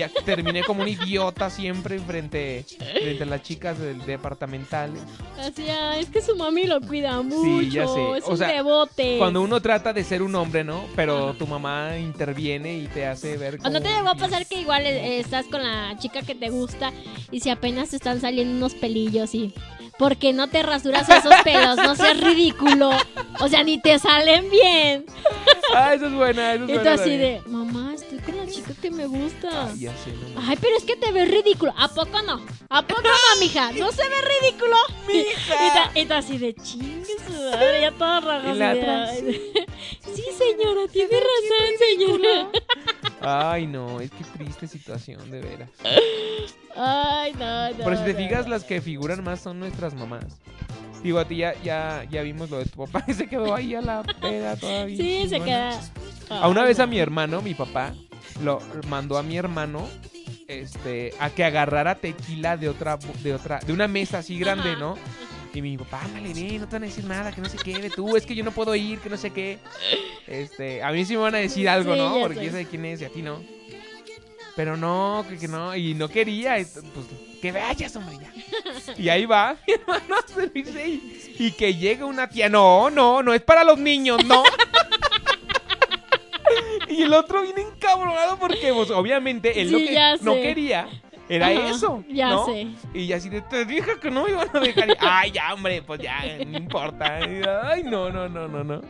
Ya terminé como un idiota siempre frente, frente a las chicas del departamental. Así, ah, es que su mami lo cuida mucho. Sí, ya sé. Es O un sea, devote. Cuando uno trata de ser un hombre, ¿no? Pero tu mamá interviene y te hace ver ¿O no como- te llegó a pasar que igual eh, estás con la chica que te gusta y si apenas te están saliendo unos pelillos y... ¿Por qué no te rasuras esos pelos? No seas ridículo. O sea, ni te salen bien. Ah, eso es buena, eso es Y tú buena así de, mamá, estoy con la chica que me gusta. Ay, ya sé, no. Ay, pero es que te ves ridículo. ¿A poco no? ¿A poco no, mija? ¿No se ve ridículo? Mija. Y, tú- y tú así de chingue madre, ya atrás. ay. Sí, señora, tiene razón, señora. Ay, no, es que triste situación, de veras. Ay, no, no. Pero si te no, fijas, no. las que figuran más son nuestras mamás. Digo, a ti ya, ya, ya vimos lo de tu papá, <laughs> se quedó ahí a la peda todavía. Sí, se queda. A una vez a mi hermano, mi papá, lo mandó a mi hermano este, a que agarrara tequila de otra, de otra, de una mesa así grande, Ajá. ¿no? Y mi papá, ándale, ven, no te van a decir nada, que no sé qué, ve tú, es que yo no puedo ir, que no sé qué. Este, a mí sí me van a decir algo, Sí, ¿no? Porque sé. yo sé quién es y a ti no. Pero no, que, que no, y no quería, y pues que vayas, hombre, ya. Y ahí va <laughs> mi hermano a servirse y, y que llega una tía, no, no, no es para los niños, no. <laughs> Y el otro viene encabronado porque, pues, obviamente, él Sí, lo que no quería era Ajá, eso. ya ¿no? sé. Y ya así de, te dije que no me iban a dejar. ir". Ay, ya, hombre, pues ya, no importa. Y, Ay, no, no, no, no, no.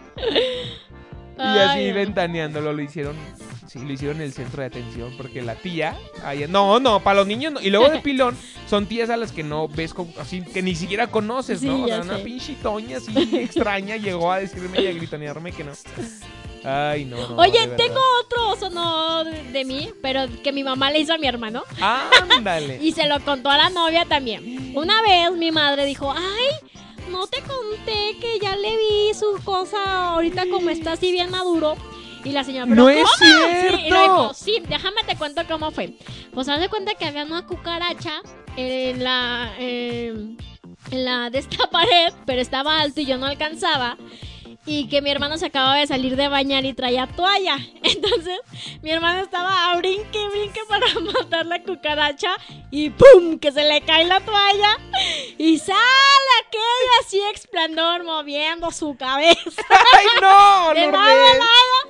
Y así Ay, ventaneándolo lo hicieron. Sí, lo hicieron en el centro de atención porque la tía, ahí- no, no, para los niños no. Y luego de <laughs> pilón, son tías a las que no ves como- así, que ni siquiera conoces, Sí, ¿no? O sea, una pinche toña así extraña llegó a decirme y a gritonearme que no. Ay, no, no. Oye, tengo otro oso no de, de mí, pero que mi mamá le hizo a mi hermano. Ándale. <laughs> Y se lo contó a la novia también. Una vez mi madre dijo, ay, no te conté que ya le vi su cosa ahorita como está así bien maduro. Y la señora, ¿pero ¡No es cómo? Sí, y lo cierto! dijo, sí, déjame te cuento cómo fue. Pues haz de cuenta que había una cucaracha en la, eh, en la de esta <laughs> pared, pero estaba alto y yo no alcanzaba. Y que mi hermano se acababa de salir de bañar y traía toalla. <laughs> Entonces, mi hermano estaba a brinque, brinque para <laughs> matar la cucaracha. Y ¡pum! Que se le cae la toalla. Y sale aquella así explandor moviendo su cabeza. <laughs> ¡Ay, no! De lado a lado.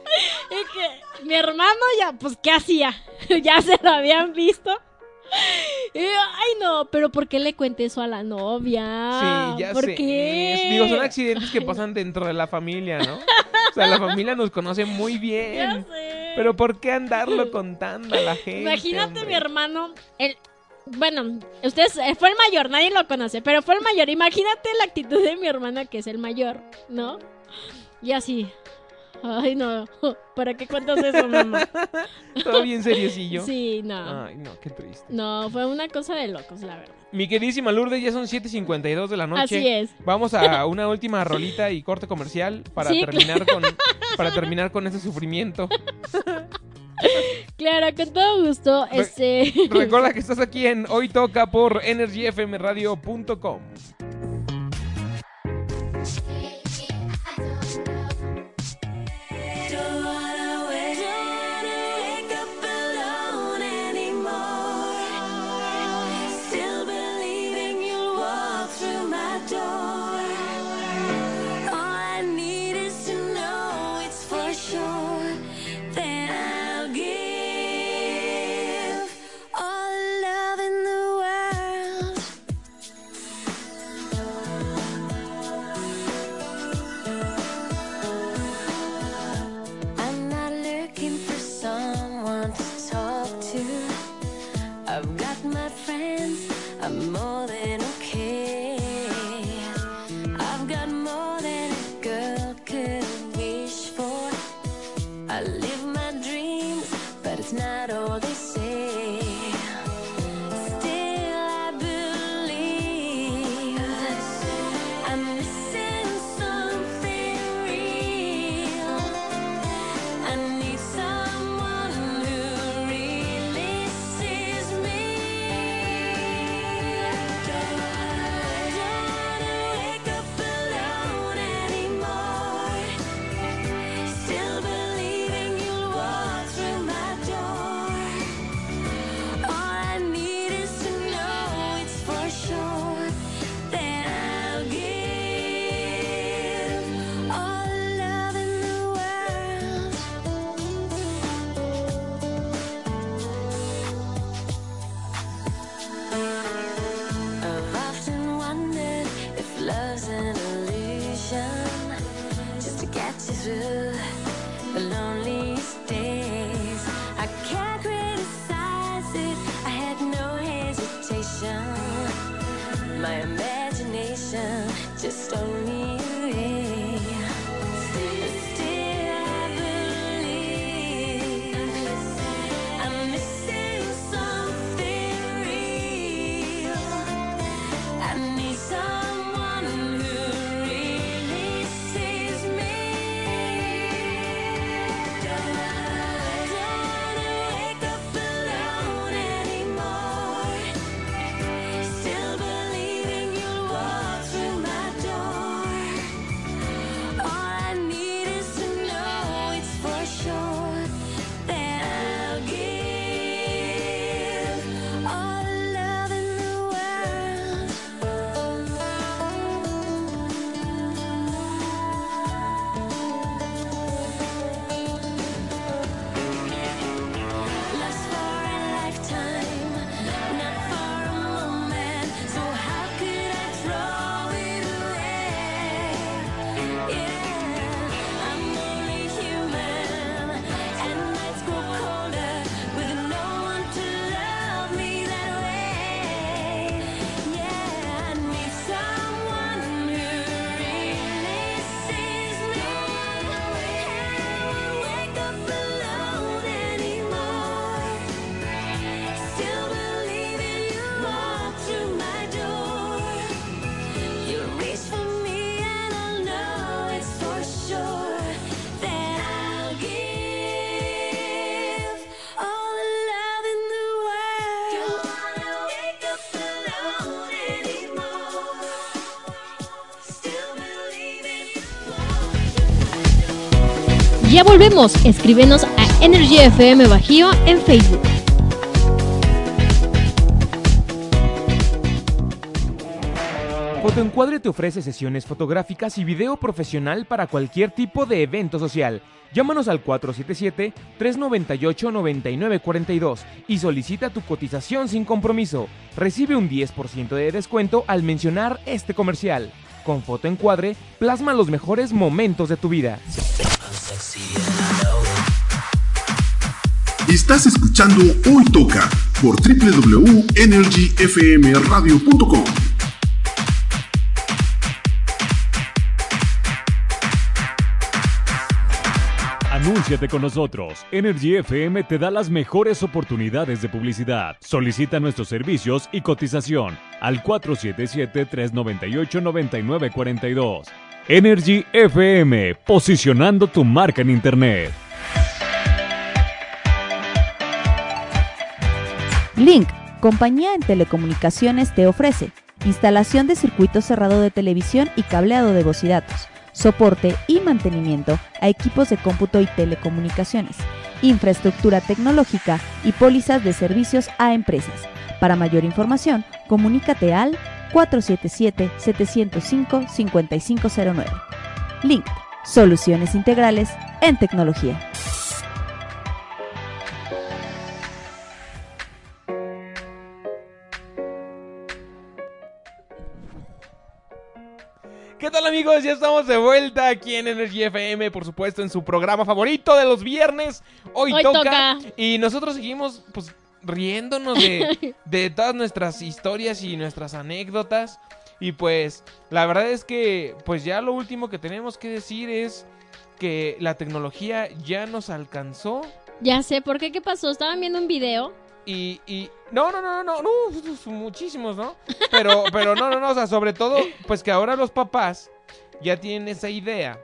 Y que mi hermano ya, pues, ¿qué hacía? ya se lo habían visto. <laughs> Y, ay, no, pero ¿por qué le cuente eso a la novia? Sí, ya ¿Por sé. qué? Digo, son accidentes que pasan dentro de la familia, ¿no? <laughs> O sea, la familia nos conoce muy Ya bien. sé. Pero ¿por qué andarlo <laughs> contando a la gente? Imagínate hombre? mi hermano, el, bueno, ustedes, eh, fue el mayor, nadie lo conoce, pero fue el mayor. Imagínate la actitud de mi hermana que es el mayor, ¿no? Y así, ay no, <laughs> ¿para qué cuentas eso, mamá? <laughs> Todo bien seriecillo. Sí, no, Ay, no, qué triste. no, fue una cosa de locos, la verdad. Mi queridísima Lourdes, ya son 7.52 de la noche. Así es. Vamos a <laughs> una última rolita y corte comercial para Sí, terminar con para terminar con ese sufrimiento. Claro, con todo gusto, Re- este... Recuerda que estás aquí en Hoy Toca por energyfmradio.com. Ya volvemos, escríbenos a Energy FM Bajío en Facebook. Fotoencuadre te ofrece sesiones fotográficas y video profesional para cualquier tipo de evento social. Llámanos al 477-398-9942 y solicita tu cotización sin compromiso. Recibe un 10% de descuento al mencionar este comercial. Con Fotoencuadre, plasma los mejores momentos de tu vida. Estás escuchando Hoy Toca por www.energyfmradio.com. Anúnciate con nosotros. Energy FM te da las mejores oportunidades de publicidad. Solicita nuestros servicios y cotización al 477-398-9942. Energy FM, posicionando tu marca en Internet. Link, compañía en telecomunicaciones, te ofrece instalación de circuito cerrado de televisión y cableado de voz y datos, soporte y mantenimiento a equipos de cómputo y telecomunicaciones, infraestructura tecnológica y pólizas de servicios a empresas. Para mayor información, comunícate al 477-705-5509. Link, soluciones integrales en tecnología. ¿Qué tal amigos? Ya estamos de vuelta aquí en Energy FM, por supuesto, en su programa favorito de los viernes. Hoy, Hoy toca, toca. Y nosotros seguimos pues riéndonos de, <laughs> de todas nuestras historias y nuestras anécdotas. Y pues la verdad es que pues ya lo último que tenemos que decir es que la tecnología ya nos alcanzó. Ya sé, ¿por qué? ¿Qué pasó? Estaban viendo un video. Y, y no, no, no, no, no, no, muchísimos, ¿no? Pero, <laughs> pero no, no, no, o sea, sobre todo, pues que ahora los papás ya tienen esa idea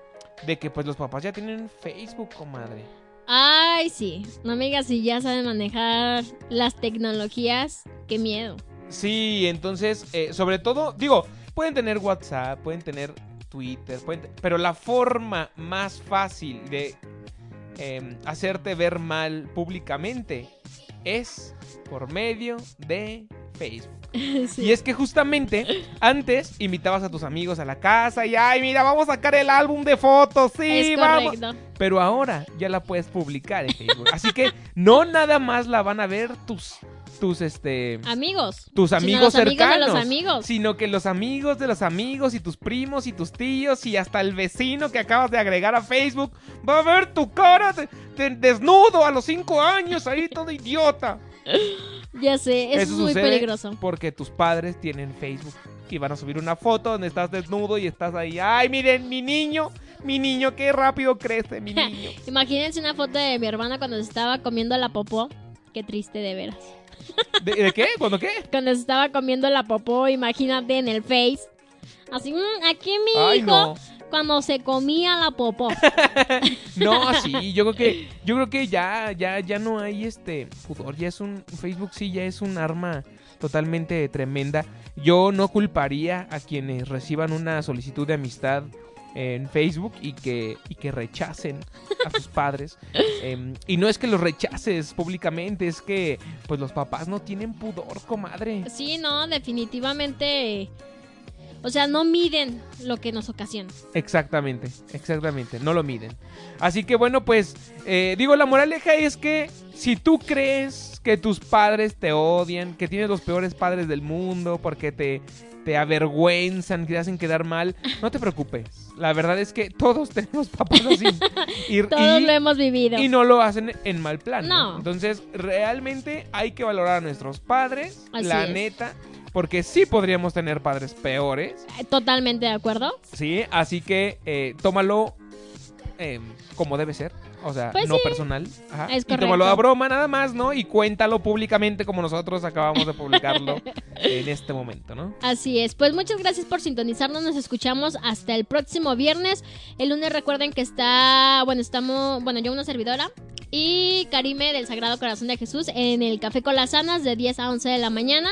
de que pues los papás ya tienen Facebook, comadre. Ay, sí. No me si ya saben manejar las tecnologías. Qué miedo. Sí, entonces, eh, sobre todo, digo, pueden tener WhatsApp, pueden tener Twitter, pueden pero la forma más fácil de em, hacerte ver mal públicamente es por medio de Facebook. <laughs> Sí. Y es que justamente antes invitabas a tus amigos a la casa y ay, mira, vamos a sacar el álbum de fotos, sí, es vamos. correcto. Pero ahora ya la puedes publicar en Facebook. Así que no nada más la van a ver tus tus este Amigos. tus Sino amigos amigos de cercanos, los amigos. sino que los amigos de los amigos y tus primos y tus tíos y hasta el vecino que acabas de agregar a Facebook va a ver tu cara de, de- desnudo a los cinco años ahí todo idiota. <laughs> Ya sé, eso, es muy peligroso. Porque tus padres tienen Facebook y van a subir una foto donde estás desnudo y estás ahí. Ay, miren, mi niño, mi niño, qué rápido crece, mi <laughs> niño. Imagínense una foto de mi hermana cuando se estaba comiendo la popó. Qué triste de veras. ¿De, de qué? ¿Cuándo qué? <laughs> Cuando se estaba comiendo la popó, imagínate en el Face. Así, "Mm, aquí mi Ay, hijo no. Cuando se comía la popó. <laughs> No, sí, yo creo que yo creo que ya ya ya no hay este pudor, ya es un Facebook sí ya es un arma totalmente tremenda. Yo no culparía a quienes reciban una solicitud de amistad en Facebook y que y que rechacen a sus padres. <laughs> Em, y no es que los rechaces públicamente, es que pues los papás no tienen pudor, comadre. Sí, no, definitivamente. O sea, no miden lo que nos ocasiona. Exactamente, exactamente, no lo miden. Así que bueno, pues eh, digo, la moraleja es que si tú crees que tus padres te odian, que tienes los peores padres del mundo, porque te, te avergüenzan, que te hacen quedar mal, no te preocupes. La verdad es que todos <laughs> tenemos papás así. <laughs> Y, Todos y- lo hemos vivido. y no lo hacen en mal plan. ¿no? No. Entonces, realmente hay que valorar a nuestros padres, Así la es. neta, porque sí podríamos tener padres peores. Eh, Totalmente de acuerdo. Sí, así que eh, tómalo eh, como debe ser. O sea, Pues no sí, personal. Ajá. es y tómalo a broma nada más, ¿no? Y cuéntalo públicamente como nosotros acabamos de publicarlo <laughs> en este momento, ¿no? Así es. Pues muchas gracias por sintonizarnos. Nos escuchamos hasta el próximo viernes. El lunes recuerden que está, bueno, estamos, bueno, yo una servidora y Karime del Sagrado Corazón de Jesús en el Café con las Sanas de 10 a 11 de la mañana.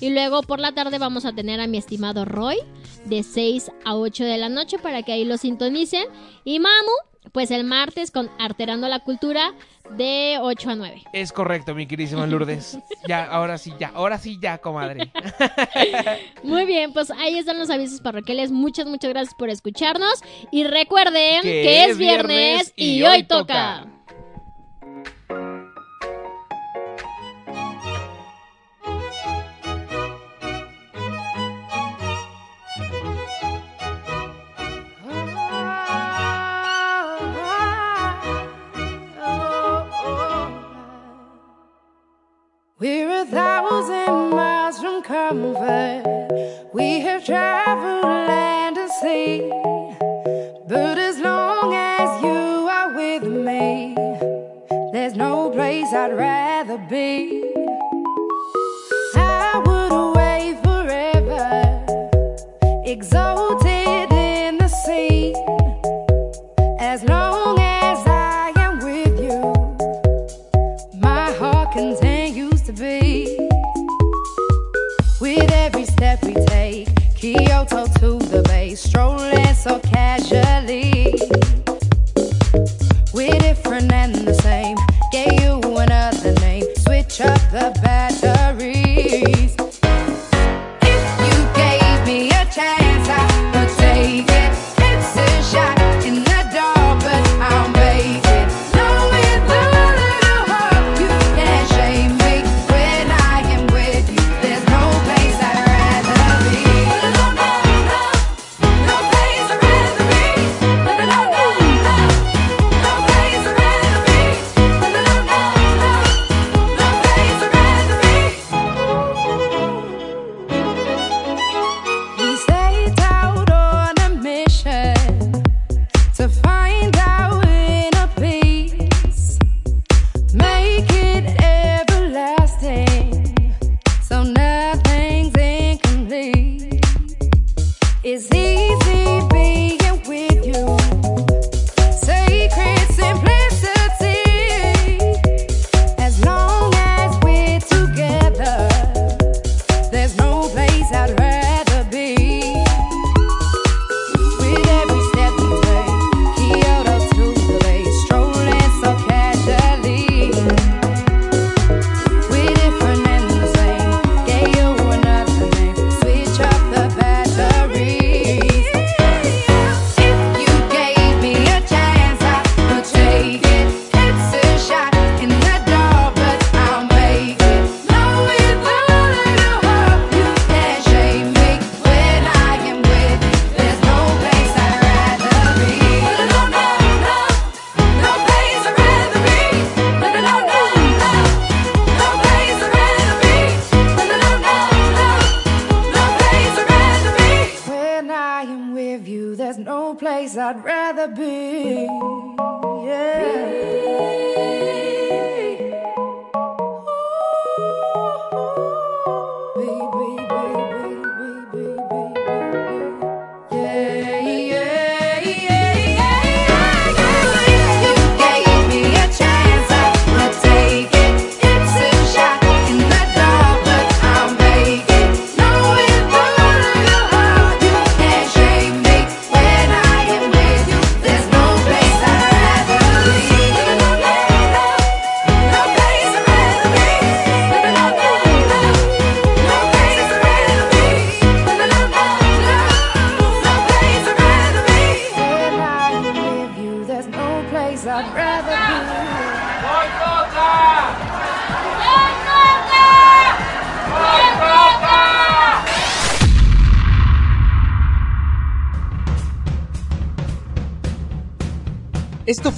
Y luego por la tarde vamos a tener a mi estimado Roy de 6 a 8 de la noche para que ahí lo sintonicen. Y Manu pues el martes con Arterando la Cultura de 8 a 9. Es correcto, mi queridísima Lourdes. ya, ahora sí, ya, ahora sí, ya, comadre. <laughs> Muy bien, pues ahí están los avisos parroquiales. Muchas, muchas gracias por escucharnos. Y recuerden que, es viernes, y, hoy toca. travel land and sea. But as long as you are with me, there's no place I'd rather be.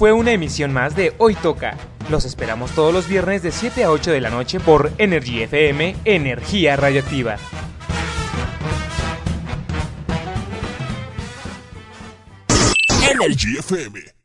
fue una emisión más de Hoy Toca. Los esperamos todos los viernes de 7 a 8 de la noche por Energy FM, Energía Radioactiva. Energy FM.